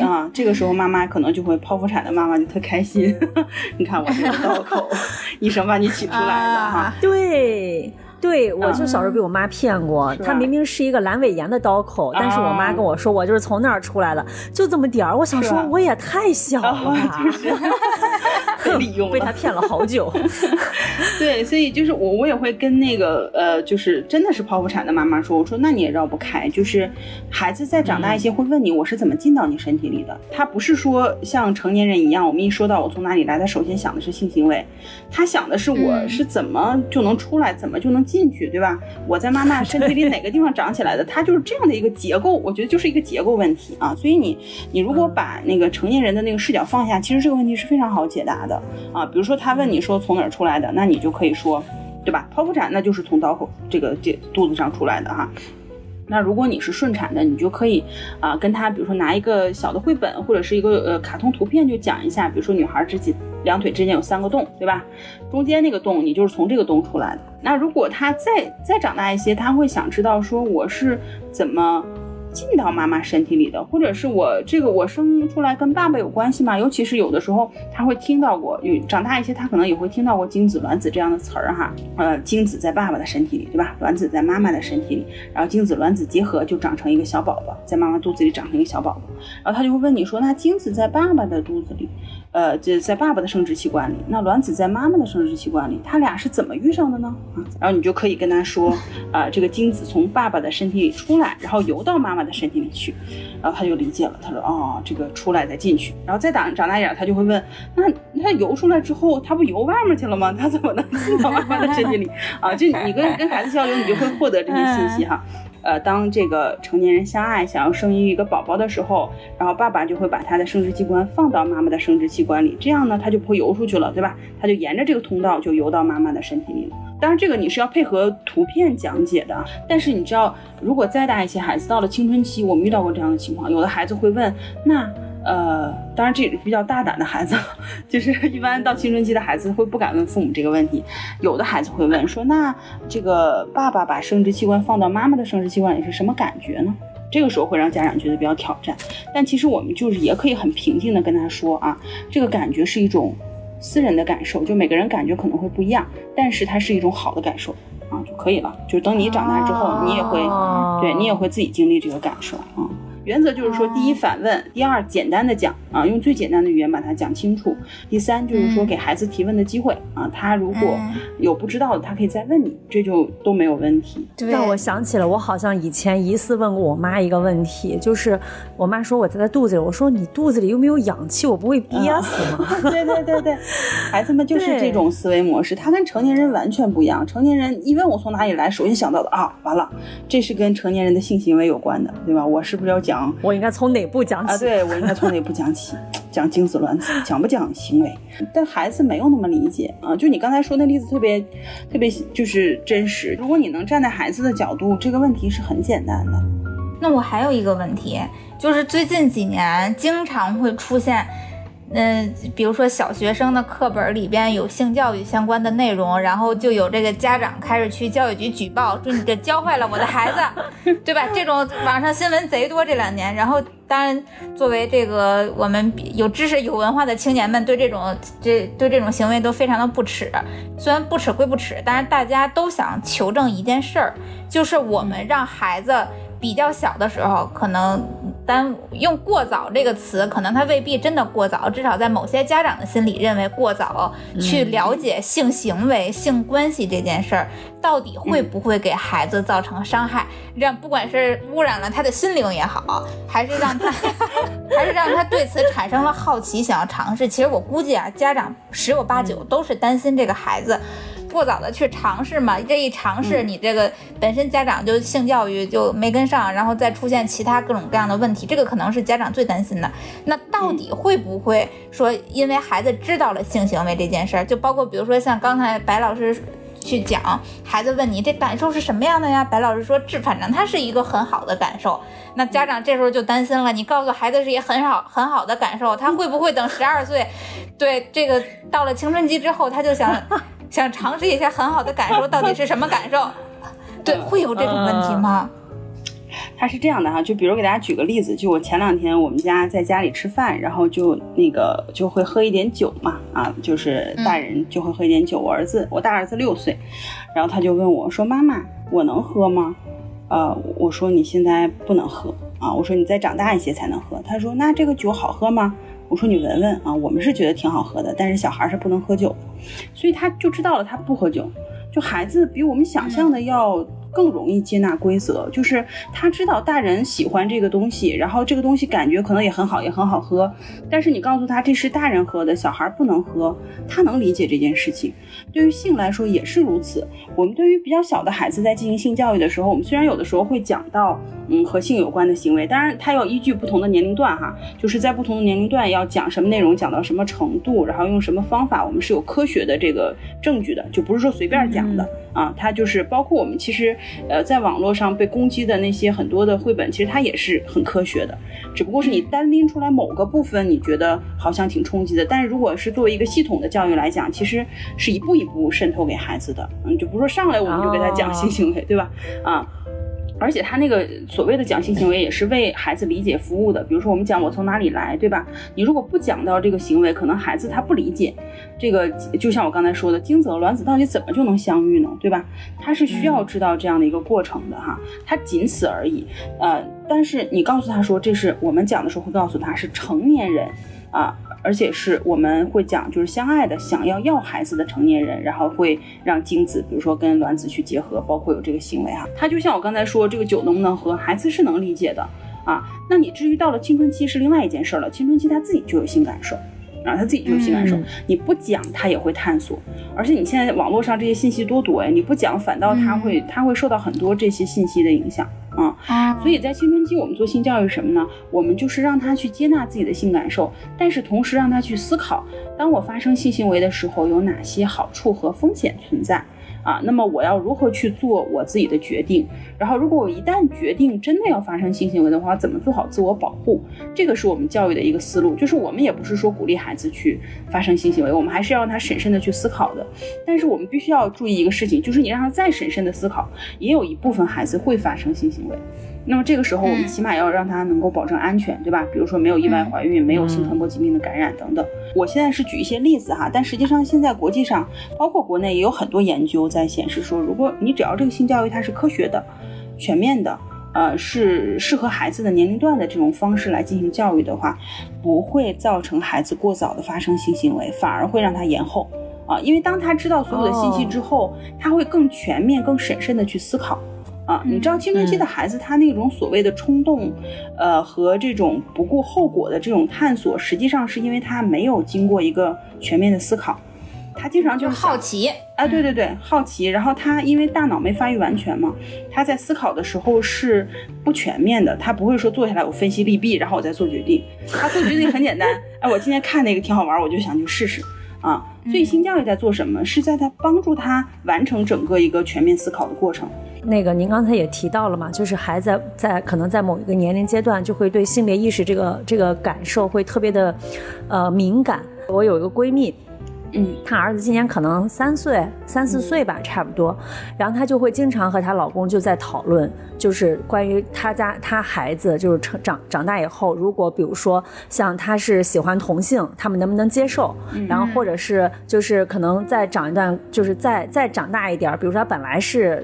啊，这个时候妈妈可能就会剖腹产的妈妈就特开心，你看我这个刀口，医生把你取出来了哈。对。对，我就小时候被我妈骗过，她明明是一个阑尾炎的刀口，但是我妈跟我说我就是从那儿出来的，就这么点儿。我想说我也太小了，被利用，被她骗了好久。对，所以就是我我也会跟那个呃，就是真的是剖腹产的妈妈说，我说那你也绕不开，就是孩子再长大一些会问你我是怎么进到你身体里的，他不是说像成年人一样，我们一说到我从哪里来，他首先想的是性行为，他想的是我是怎么就能出来，怎么就能进去，对吧？我在妈妈身体里哪个地方长起来的，它就是这样的一个结构，我觉得就是一个结构问题啊。所以你你如果把那个成年人的那个视角放下，其实这个问题是非常好解答的啊。比如说他问你说从哪儿出来的，那你就可以说，对吧？剖腹产那就是从刀口这个这肚子上出来的哈。那如果你是顺产的，你就可以啊跟他，比如说拿一个小的绘本或者是一个呃卡通图片，就讲一下，比如说女孩之几两腿之间有三个洞，对吧？中间那个洞你就是从这个洞出来的。那如果他再再长大一些，他会想知道说我是怎么。进到妈妈身体里的，或者是我这个我生出来跟爸爸有关系吗？尤其是有的时候他会听到过，有长大一些他可能也会听到过精子、卵子这样的词儿哈。呃，精子在爸爸的身体里，对吧？卵子在妈妈的身体里，然后精子卵子结合就长成一个小宝宝，在妈妈肚子里长成一个小宝宝。然后他就会问你说，那精子在爸爸的肚子里，呃，这在爸爸的生殖器官里，那卵子在妈妈的生殖器官里，他俩是怎么遇上的呢？啊，然后你就可以跟他说，啊，这个精子从爸爸的身体里出来，然后游到妈妈的身体里去，然后他就理解了。他说：“哦，这个出来再进去，然后再长长大一点，他就会问：那他游出来之后，他不游外面去了吗？他怎么能进到妈妈的身体里？啊，就你跟跟孩子交流，你就会获得这些信息哈。呃，当这个成年人相爱，想要生育一个宝宝的时候，然后爸爸就会把他的生殖器官放到妈妈的生殖器官里，这样呢，他就不会游出去了，对吧？他就沿着这个通道就游到妈妈的身体里。”当然，这个你是要配合图片讲解的。但是你知道，如果再大一些孩子到了青春期，我们遇到过这样的情况，有的孩子会问：那呃，当然这也是比较大胆的孩子，就是一般到青春期的孩子会不敢问父母这个问题。有的孩子会问说：那这个爸爸把生殖器官放到妈妈的生殖器官里是什么感觉呢？这个时候会让家长觉得比较挑战。但其实我们就是也可以很平静的跟他说啊，这个感觉是一种。私人的感受，就每个人感觉可能会不一样，但是它是一种好的感受啊就可以了。就是等你长大之后，你也会，对你也会自己经历这个感受啊。原则就是说，第一反问，第二简单的讲啊，用最简单的语言把它讲清楚。第三就是说，给孩子提问的机会啊，他如果有不知道的，他可以再问你，这就都没有问题。让我想起了，我好像以前疑似问过我妈一个问题，就是我妈说我在她肚子里，我说你肚子里又没有氧气，我不会憋死吗？对对对对，孩子们就是这种思维模式，他跟成年人完全不一样。成年人一问我从哪里来，首先想到的啊，完了，这是跟成年人的性行为有关的，对吧？我是不是要讲？讲我应该从哪步讲起啊？对我应该从哪步讲起？讲精子卵子，讲不讲行为？但孩子没有那么理解啊。就你刚才说那例子特别特别就是真实。如果你能站在孩子的角度，这个问题是很简单的。那我还有一个问题，就是最近几年经常会出现。嗯，比如说小学生的课本里边有性教育相关的内容，然后就有这个家长开始去教育局举报，说你这教坏了我的孩子，对吧？这种网上新闻贼多这两年。然后，当然，作为这个我们有知识、有文化的青年们，对这种这对这种行为都非常的不耻。虽然不耻归不耻，但是大家都想求证一件事儿，就是我们让孩子。比较小的时候，可能单用过早这个词，可能他未必真的过早，至少在某些家长的心里认为过早去了解性行为、性关系这件事儿，到底会不会给孩子造成伤害？让不管是污染了他的心灵也好，还是让他，还是让他对此产生了好奇，想要尝试。其实我估计啊，家长十有八九都是担心这个孩子。过早的去尝试嘛，这一尝试，你这个本身家长就性教育就没跟上，然后再出现其他各种各样的问题，这个可能是家长最担心的。那到底会不会说，因为孩子知道了性行为这件事儿，就包括比如说像刚才白老师去讲，孩子问你这感受是什么样的呀？白老师说，这反正他是一个很好的感受。那家长这时候就担心了，你告诉孩子是一个很好很好的感受，他会不会等十二岁，对这个到了青春期之后，他就想。想尝试一下很好的感受，到底是什么感受？对，会有这种问题吗？他是这样的哈，就比如给大家举个例子，就我前两天我们家在家里吃饭，然后就那个就会喝一点酒嘛，啊，就是大人就会喝一点酒。我儿子，我大儿子六岁，然后他就问我说：“妈妈，我能喝吗？”呃，我说你现在不能喝啊，我说你再长大一些才能喝。他说：“那这个酒好喝吗？”我说你闻闻啊，我们是觉得挺好喝的，但是小孩是不能喝酒，所以他就知道了他不喝酒。就孩子比我们想象的要。更容易接纳规则，就是他知道大人喜欢这个东西，然后这个东西感觉可能也很好，也很好喝。但是你告诉他这是大人喝的，小孩不能喝，他能理解这件事情。对于性来说也是如此。我们对于比较小的孩子在进行性教育的时候，我们虽然有的时候会讲到，嗯，和性有关的行为，当然它要依据不同的年龄段哈，就是在不同的年龄段要讲什么内容，讲到什么程度，然后用什么方法，我们是有科学的这个证据的，就不是说随便讲的啊。它就是包括我们其实。呃，在网络上被攻击的那些很多的绘本，其实它也是很科学的，只不过是你单拎出来某个部分，你觉得好像挺冲击的。但是如果是作为一个系统的教育来讲，其实是一步一步渗透给孩子的，嗯，就不是说上来我们就给他讲性行为，对吧？啊。而且他那个所谓的讲性行为也是为孩子理解服务的，比如说我们讲我从哪里来，对吧？你如果不讲到这个行为，可能孩子他不理解。这个就像我刚才说的，精子和卵子到底怎么就能相遇呢？对吧？他是需要知道这样的一个过程的哈，他仅此而已。呃，但是你告诉他说这是我们讲的时候会告诉他是成年人啊。而且是我们会讲，就是相爱的想要要孩子的成年人，然后会让精子，比如说跟卵子去结合，包括有这个行为哈。他就像我刚才说，这个酒能不能喝，孩子是能理解的啊。那你至于到了青春期是另外一件事了，青春期他自己就有性感受。啊，他自己就有性感受，你不讲他也会探索，而且你现在网络上这些信息多多呀，你不讲反倒他会他会受到很多这些信息的影响啊，所以在青春期我们做性教育什么呢？我们就是让他去接纳自己的性感受，但是同时让他去思考，当我发生性行为的时候有哪些好处和风险存在。啊，那么我要如何去做我自己的决定？然后，如果我一旦决定真的要发生性行为的话，怎么做好自我保护？这个是我们教育的一个思路。就是我们也不是说鼓励孩子去发生性行为，我们还是要让他审慎的去思考的。但是我们必须要注意一个事情，就是你让他再审慎的思考，也有一部分孩子会发生性行为。那么这个时候，我们起码要让他能够保证安全，对吧？比如说没有意外怀孕，没有性传播疾病的感染等等。我现在是举一些例子哈，但实际上现在国际上，包括国内也有很多研究在显示说，如果你只要这个性教育它是科学的、全面的，呃，是适合孩子的年龄段的这种方式来进行教育的话，不会造成孩子过早的发生性行为，反而会让他延后啊，因为当他知道所有的信息之后，他会更全面、更审慎的去思考。啊，你知道青春期的孩子他那种所谓的冲动，呃，和这种不顾后果的这种探索，实际上是因为他没有经过一个全面的思考，他经常就是好奇，啊，对对对，好奇，然后他因为大脑没发育完全嘛，他在思考的时候是不全面的，他不会说坐下来我分析利弊，然后我再做决定，他做决定很简单，哎，我今天看那个挺好玩，我就想去试试，啊，所以性教育在做什么？是在他帮助他完成整个一个全面思考的过程。那个您刚才也提到了嘛，就是孩子在可能在某一个年龄阶段，就会对性别意识这个这个感受会特别的，呃敏感。我有一个闺蜜。嗯，她儿子今年可能三岁、三四岁吧，差不多。然后她就会经常和她老公就在讨论，就是关于她家她孩子就是成长长大以后，如果比如说像他是喜欢同性，他们能不能接受？然后或者是就是可能再长一段，就是再再长大一点，比如说他本来是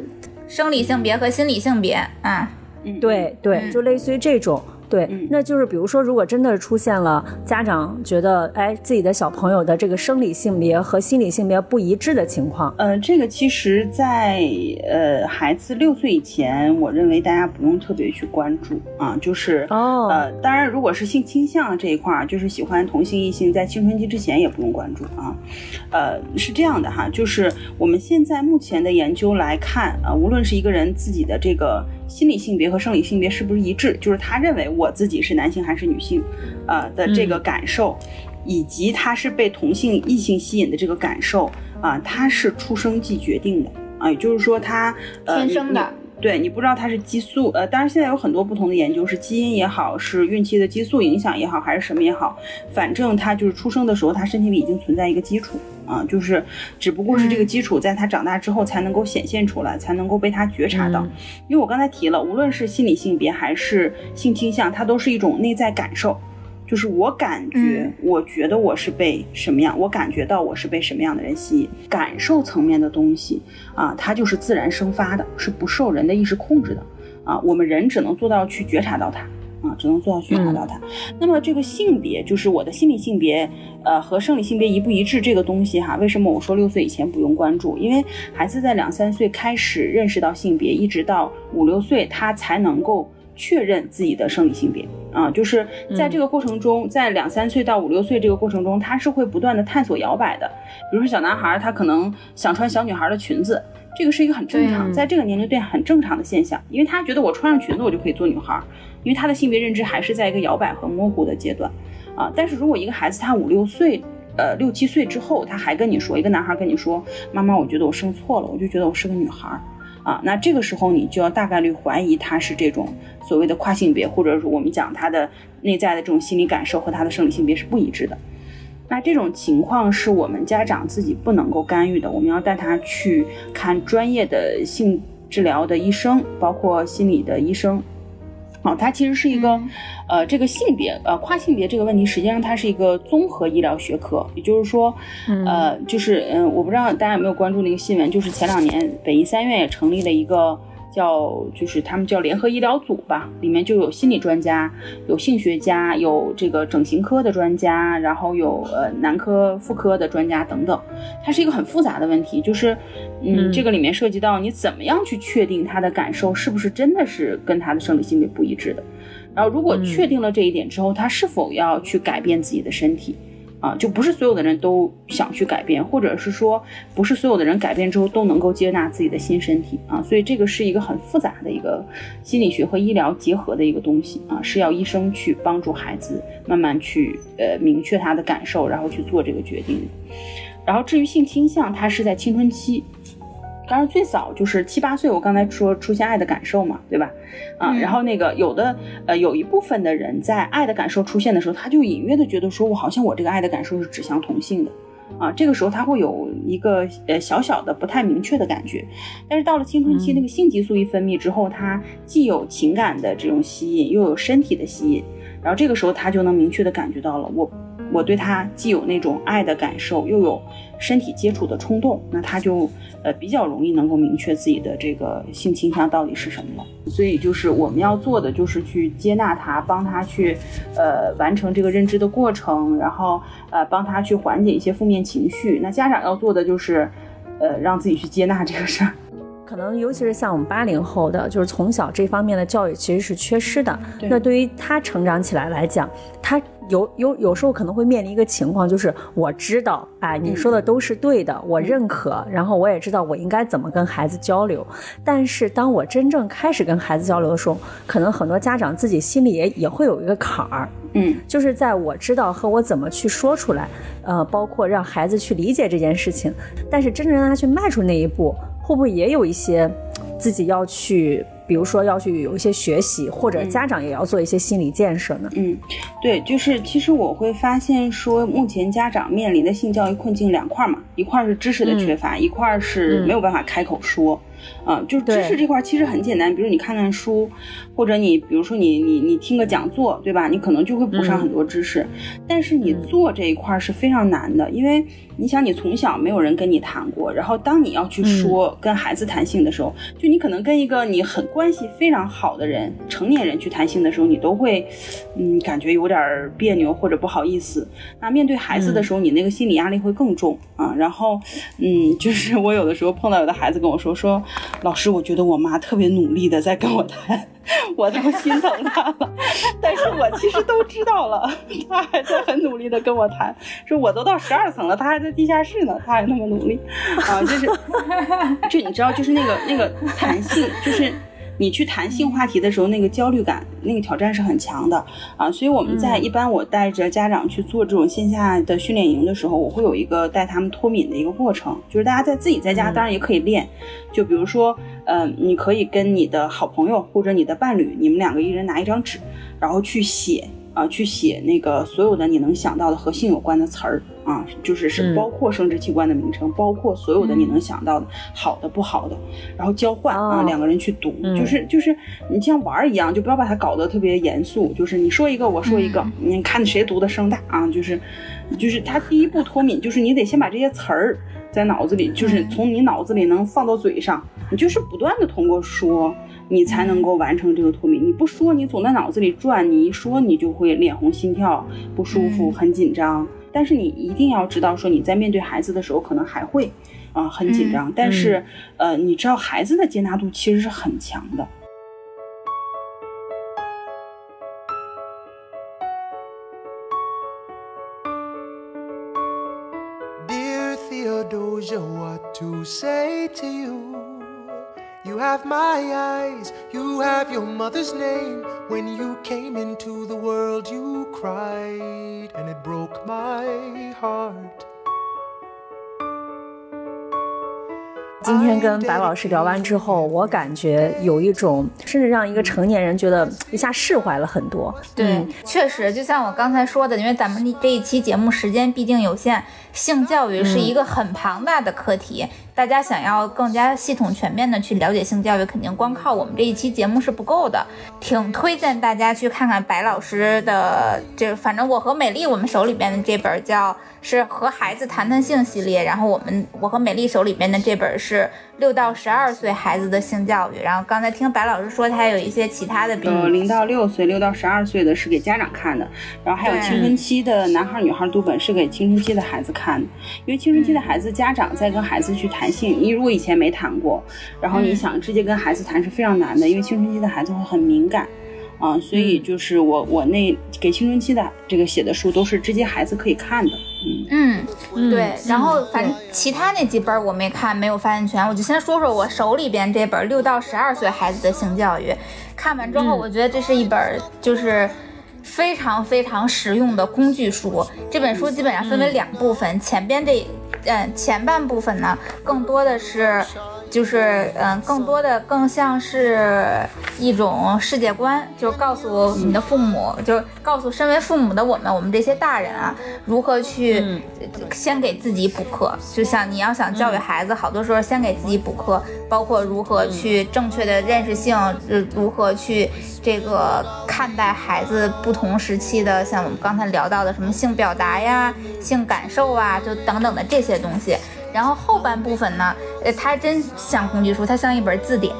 生理性别和心理性别啊，对对，就类似于这种。对，那就是比如说，如果真的出现了家长觉得，哎，自己的小朋友的这个生理性别和心理性别不一致的情况，呃，这个其实，在呃孩子六岁以前，我认为大家不用特别去关注啊，就是哦，呃，当然，如果是性倾向这一块儿，就是喜欢同性异性，在青春期之前也不用关注啊，呃，是这样的哈，就是我们现在目前的研究来看啊，无论是一个人自己的这个。心理性别和生理性别是不是一致？就是他认为我自己是男性还是女性，呃的这个感受，以及他是被同性异性吸引的这个感受啊，他是出生即决定的啊，也就是说他呃天生的。对你不知道它是激素，呃，当然现在有很多不同的研究，是基因也好，是孕期的激素影响也好，还是什么也好，反正他就是出生的时候，他身体里已经存在一个基础啊，就是只不过是这个基础在他长大之后才能够显现出来，才能够被他觉察到。因为我刚才提了，无论是心理性别还是性倾向，它都是一种内在感受。就是我感觉，我觉得我是被什么样，我感觉到我是被什么样的人吸引，感受层面的东西啊，它就是自然生发的，是不受人的意识控制的啊。我们人只能做到去觉察到它啊，只能做到觉察到它。那么这个性别，就是我的心理性别，呃，和生理性别一不一致这个东西哈，为什么我说六岁以前不用关注？因为孩子在两三岁开始认识到性别，一直到五六岁，他才能够确认自己的生理性别啊，就是在这个过程中，在两三岁到五六岁这个过程中，他是会不断的探索摇摆的。比如说小男孩，他可能想穿小女孩的裙子。这个是一个很正常，在这个年龄段很正常的现象，因为他觉得我穿上裙子我就可以做女孩，因为他的性别认知还是在一个摇摆和模糊的阶段，啊，但是如果一个孩子他五六岁，呃六七岁之后，他还跟你说，一个男孩跟你说，妈妈，我觉得我生错了，我就觉得我是个女孩，啊，那这个时候你就要大概率怀疑他是这种所谓的跨性别，或者是我们讲他的内在的这种心理感受和他的生理性别是不一致的。那这种情况是我们家长自己不能够干预的，我们要带他去看专业的性治疗的医生，包括心理的医生。好，它其实是一个，呃，这个性别，呃，跨性别这个问题，实际上它是一个综合医疗学科，也就是说，呃，就是，嗯，我不知道大家有没有关注那个新闻，就是前两年北医三院也成立了一个。叫就是他们叫联合医疗组吧，里面就有心理专家，有性学家，有这个整形科的专家，然后有呃男科、妇科的专家等等。它是一个很复杂的问题，就是嗯，这个里面涉及到你怎么样去确定他的感受是不是真的是跟他的生理性别不一致的，然后如果确定了这一点之后，他是否要去改变自己的身体。啊，就不是所有的人都想去改变，或者是说，不是所有的人改变之后都能够接纳自己的新身体啊，所以这个是一个很复杂的一个心理学和医疗结合的一个东西啊，是要医生去帮助孩子慢慢去呃明确他的感受，然后去做这个决定。然后至于性倾向，它是在青春期。当然，最早就是七八岁，我刚才说出现爱的感受嘛，对吧？啊，然后那个有的呃，有一部分的人在爱的感受出现的时候，他就隐约的觉得说，我好像我这个爱的感受是指向同性的，啊，这个时候他会有一个呃小小的不太明确的感觉。但是到了青春期，那个性激素一分泌之后，他既有情感的这种吸引，又有身体的吸引，然后这个时候他就能明确的感觉到了我。我对他既有那种爱的感受，又有身体接触的冲动，那他就呃比较容易能够明确自己的这个性倾向到底是什么了。所以就是我们要做的就是去接纳他，帮他去呃完成这个认知的过程，然后呃帮他去缓解一些负面情绪。那家长要做的就是呃让自己去接纳这个事儿。可能尤其是像我们八零后的，就是从小这方面的教育其实是缺失的。那对于他成长起来来讲，他有有有时候可能会面临一个情况，就是我知道，哎，你说的都是对的，我认可，然后我也知道我应该怎么跟孩子交流。但是当我真正开始跟孩子交流的时候，可能很多家长自己心里也也会有一个坎儿，嗯，就是在我知道和我怎么去说出来，呃，包括让孩子去理解这件事情，但是真正让他去迈出那一步。会不会也有一些自己要去，比如说要去有一些学习，或者家长也要做一些心理建设呢？嗯，对，就是其实我会发现说，目前家长面临的性教育困境两块嘛，一块是知识的缺乏，一块是没有办法开口说。啊，就是知识这块其实很简单，比如你看看书，或者你比如说你你你听个讲座，对吧？你可能就会补上很多知识。但是你做这一块是非常难的，因为你想你从小没有人跟你谈过，然后当你要去说跟孩子谈性的时候，就你可能跟一个你很关系非常好的人，成年人去谈性的时候，你都会嗯感觉有点别扭或者不好意思。那面对孩子的时候，你那个心理压力会更重啊。然后嗯，就是我有的时候碰到有的孩子跟我说说。老师，我觉得我妈特别努力的在跟我谈，我都心疼他了。但是我其实都知道了，他还在很努力的跟我谈，说我都到十二层了，他还在地下室呢，他还那么努力啊，就是，就你知道，就是那个那个弹性，就是。你去谈性话题的时候，那个焦虑感、那个挑战是很强的。啊，所以我们在一般我带着家长去做这种线下的训练营的时候，我会有一个带他们脱敏的一个过程，就是大家在自己在家当然也可以练，就比如说，呃，你可以跟你的好朋友或者你的伴侣，你们两个一人拿一张纸，然后去写。啊，去写那个所有的你能想到的和性有关的词儿啊，就是是包括生殖器官的名称，包括所有的你能想到的好的不好的，然后交换啊，两个人去读，就是就是你像玩儿一样，就不要把它搞得特别严肃，就是你说一个我说一个，你看谁读的声大啊，就是就是他第一步脱敏，就是你得先把这些词儿在脑子里，就是从你脑子里能放到嘴上，你就是不断的通过说。你才能够完成这个脱敏。你不说，你总在脑子里转，你一说你就会脸红、心跳不舒服、很紧张。但是你一定要知道，说你在面对孩子的时候，可能还会啊很紧张。但是呃，你知道孩子的接纳度其实是很强的。Theodosia, what to say to you? You have my eyes, you have your mother's name. When you came into the world, you cried, and it broke my heart. 今天跟白老师聊完之后，我感觉有一种，甚至让一个成年人觉得一下释怀了很多。对，确实，就像我刚才说的，因为咱们这一期节目时间毕竟有限，性教育是一个很庞大的课题。大家想要更加系统全面的去了解性教育，肯定光靠我们这一期节目是不够的。挺推荐大家去看看白老师的，这反正我和美丽我们手里边的这本叫是和孩子谈谈性系列，然后我们我和美丽手里边的这本是六到十二岁孩子的性教育。然后刚才听白老师说，他还有一些其他的，比如零到六岁、六到十二岁的是给家长看的，然后还有青春期的男孩女孩读本是给青春期的孩子看的，因为青春期的孩子家长在跟孩子去谈性，你如果以前没谈过，然后你想直接跟孩子谈是非常难的，因为青春期的孩子会很敏感，啊，所以就是我我那给青春期的这个写的书都是直接孩子可以看的，嗯。嗯，对，然后反正其他那几本我没看，没有发言权，我就先说说我手里边这本六到十二岁孩子的性教育，看完之后我觉得这是一本就是非常非常实用的工具书。这本书基本上分为两部分，前边这。嗯，前半部分呢，更多的是，就是嗯，更多的更像是一种世界观，就告诉你的父母，就告诉身为父母的我们，我们这些大人啊，如何去先给自己补课。就像你要想教育孩子，好多时候先给自己补课，包括如何去正确的认识性，呃，如何去这个看待孩子不同时期的，像我们刚才聊到的什么性表达呀、性感受啊，就等等的这些。东西，然后后半部分呢，呃，它真像工具书，它像一本字典。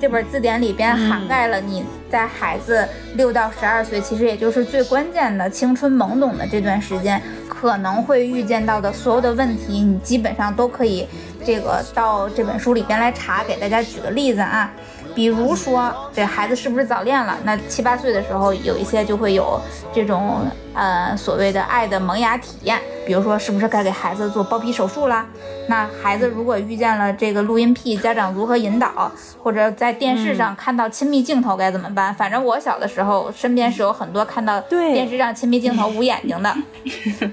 这本字典里边涵盖了你在孩子六到十二岁，其实也就是最关键的青春懵懂的这段时间，可能会遇见到的所有的问题，你基本上都可以这个到这本书里边来查。给大家举个例子啊。比如说，这孩子是不是早恋了？那七八岁的时候，有一些就会有这种呃所谓的爱的萌芽体验。比如说，是不是该给孩子做包皮手术啦？那孩子如果遇见了这个录音癖，家长如何引导？或者在电视上看到亲密镜头该怎么办？反正我小的时候，身边是有很多看到电视上亲密镜头捂眼睛的。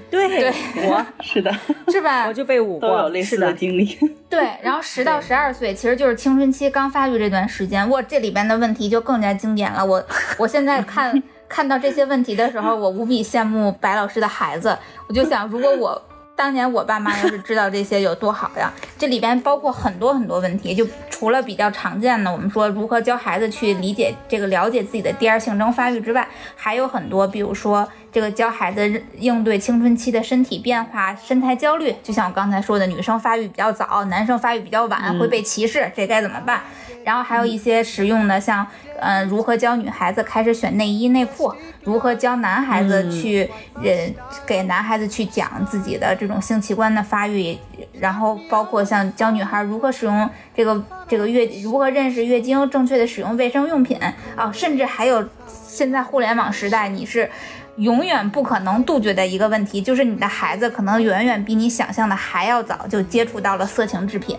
对 对，我是的，是吧？我就被捂过，都有类似的经历。对，然后十到十二岁其实就是青春期刚发育这段时间，我，这里边的问题就更加经典了。我我现在看看到这些问题的时候，我无比羡慕白老师的孩子。我就想，如果我当年我爸妈要是知道这些有多好呀！这里边包括很多很多问题，就除了比较常见的，我们说如何教孩子去理解这个了解自己的第二性征发育之外，还有很多，比如说这个教孩子应对青春期的身体变化、身材焦虑，就像我刚才说的，女生发育比较早，男生发育比较晚，会被歧视，这该怎么办？然后还有一些实用的，像嗯，如何教女孩子开始选内衣内裤，如何教男孩子去呃给男孩子去讲自己的这种性器官的发育，然后包括像教女孩如何使用这个这个月，如何认识月经，正确的使用卫生用品啊，甚至还有现在互联网时代，你是永远不可能杜绝的一个问题，就是你的孩子可能远远比你想象的还要早就接触到了色情制品。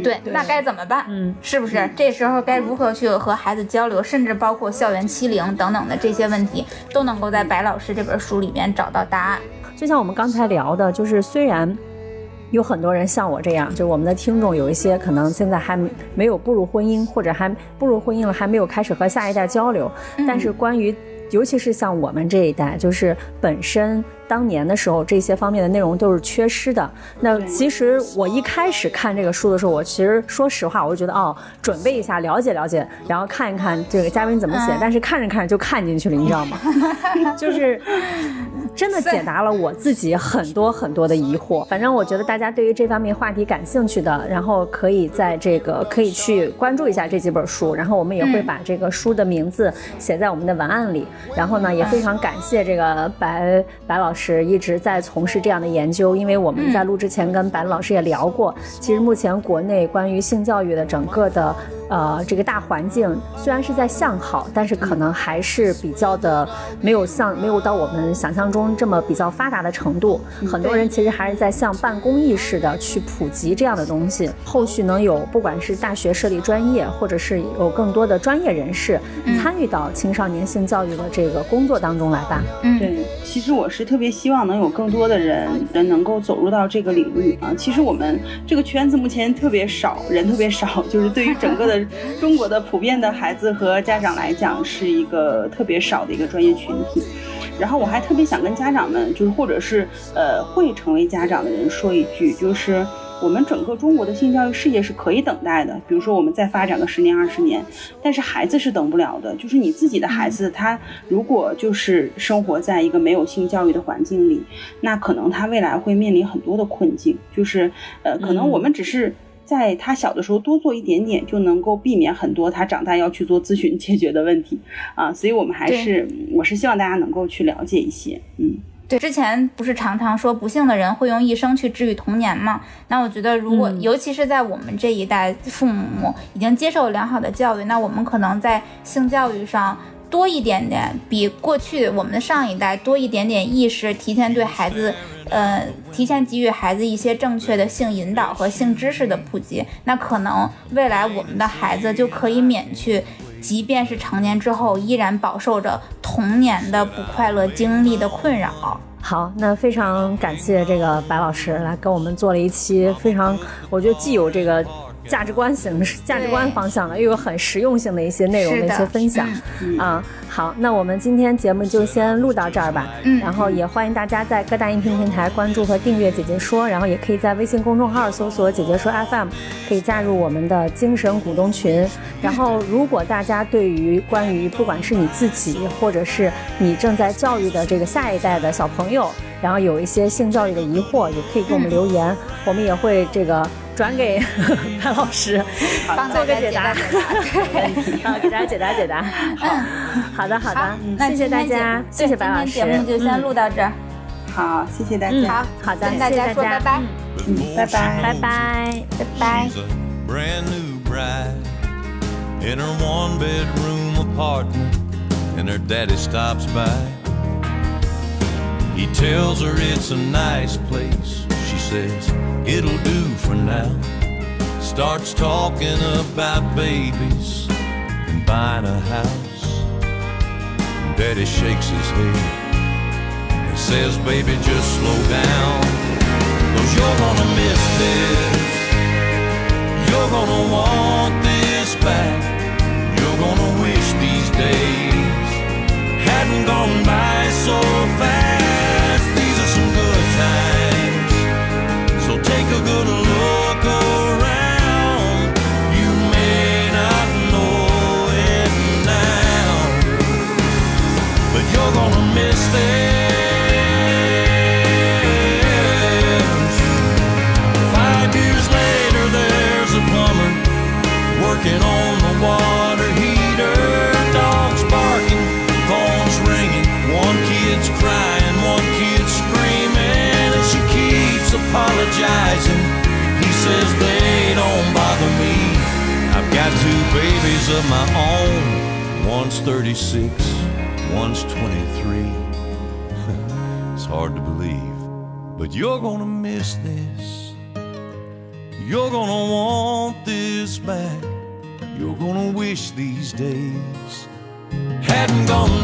对，那该怎么办？嗯，是不是这时候该如何去和孩子交流，甚至包括校园欺凌等等的这些问题，都能够在白老师这本书里面找到答案。就像我们刚才聊的，就是虽然有很多人像我这样，就是我们的听众有一些可能现在还没有步入婚姻，或者还步入婚姻了，还没有开始和下一代交流，但是关于。尤其是像我们这一代，就是本身当年的时候，这些方面的内容都是缺失的。那其实我一开始看这个书的时候，我其实说实话，我就觉得哦，准备一下，了解了解，然后看一看这个嘉宾怎么写。但是看着看着就看进去了，你知道吗？就是真的解答了我自己很多很多的疑惑。反正我觉得大家对于这方面话题感兴趣的，然后可以在这个可以去关注一下这几本书，然后我们也会把这个书的名字写在我们的文案里。然后呢，也非常感谢这个白白老师一直在从事这样的研究，因为我们在录之前跟白老师也聊过，其实目前国内关于性教育的整个的。呃，这个大环境虽然是在向好，但是可能还是比较的没有像没有到我们想象中这么比较发达的程度。很多人其实还是在向办公意识的去普及这样的东西。后续能有不管是大学设立专业，或者是有更多的专业人士参与到青少年性教育的这个工作当中来吧。嗯，对，其实我是特别希望能有更多的人人能够走入到这个领域啊。其实我们这个圈子目前特别少人，特别少，就是对于整个的。中国的普遍的孩子和家长来讲，是一个特别少的一个专业群体。然后我还特别想跟家长们，就是或者是呃会成为家长的人说一句，就是我们整个中国的性教育事业是可以等待的。比如说我们再发展个十年二十年，但是孩子是等不了的。就是你自己的孩子，他如果就是生活在一个没有性教育的环境里，那可能他未来会面临很多的困境。就是呃，可能我们只是。在他小的时候多做一点点，就能够避免很多他长大要去做咨询解决的问题啊！所以我们还是，我是希望大家能够去了解一些，嗯，对。之前不是常常说不幸的人会用一生去治愈童年吗？那我觉得，如果尤其是在我们这一代，父母已经接受良好的教育，那我们可能在性教育上。多一点点，比过去我们的上一代多一点点意识，提前对孩子，呃，提前给予孩子一些正确的性引导和性知识的普及，那可能未来我们的孩子就可以免去，即便是成年之后依然饱受着童年的不快乐经历的困扰。好，那非常感谢这个白老师来跟我们做了一期非常，我觉得既有这个。价值观型、价值观方向的，又有很实用性的一些内容的一些分享啊。好，那我们今天节目就先录到这儿吧。嗯，然后也欢迎大家在各大音频平台关注和订阅“姐姐说”，然后也可以在微信公众号搜索“姐姐说 FM”，可以加入我们的精神股东群。然后，如果大家对于关于不管是你自己，或者是你正在教育的这个下一代的小朋友，然后有一些性教育的疑惑，也可以给我们留言，我们也会这个。转给 潘老师，做个解答，好，给大家解答解答。好，好的好的，谢谢大家，谢谢白老师。今天节目就先录到这儿，好，谢谢大家。好，好的，跟大家说拜拜，嗯，拜拜，拜拜，拜拜。Says it'll do for now. Starts talking about babies and buying a house. Daddy shakes his head and says, Baby, just slow down. Cause you're gonna miss this. You're gonna want this back. You're gonna but you're gonna miss this. You're gonna want this back. You're gonna wish these days hadn't gone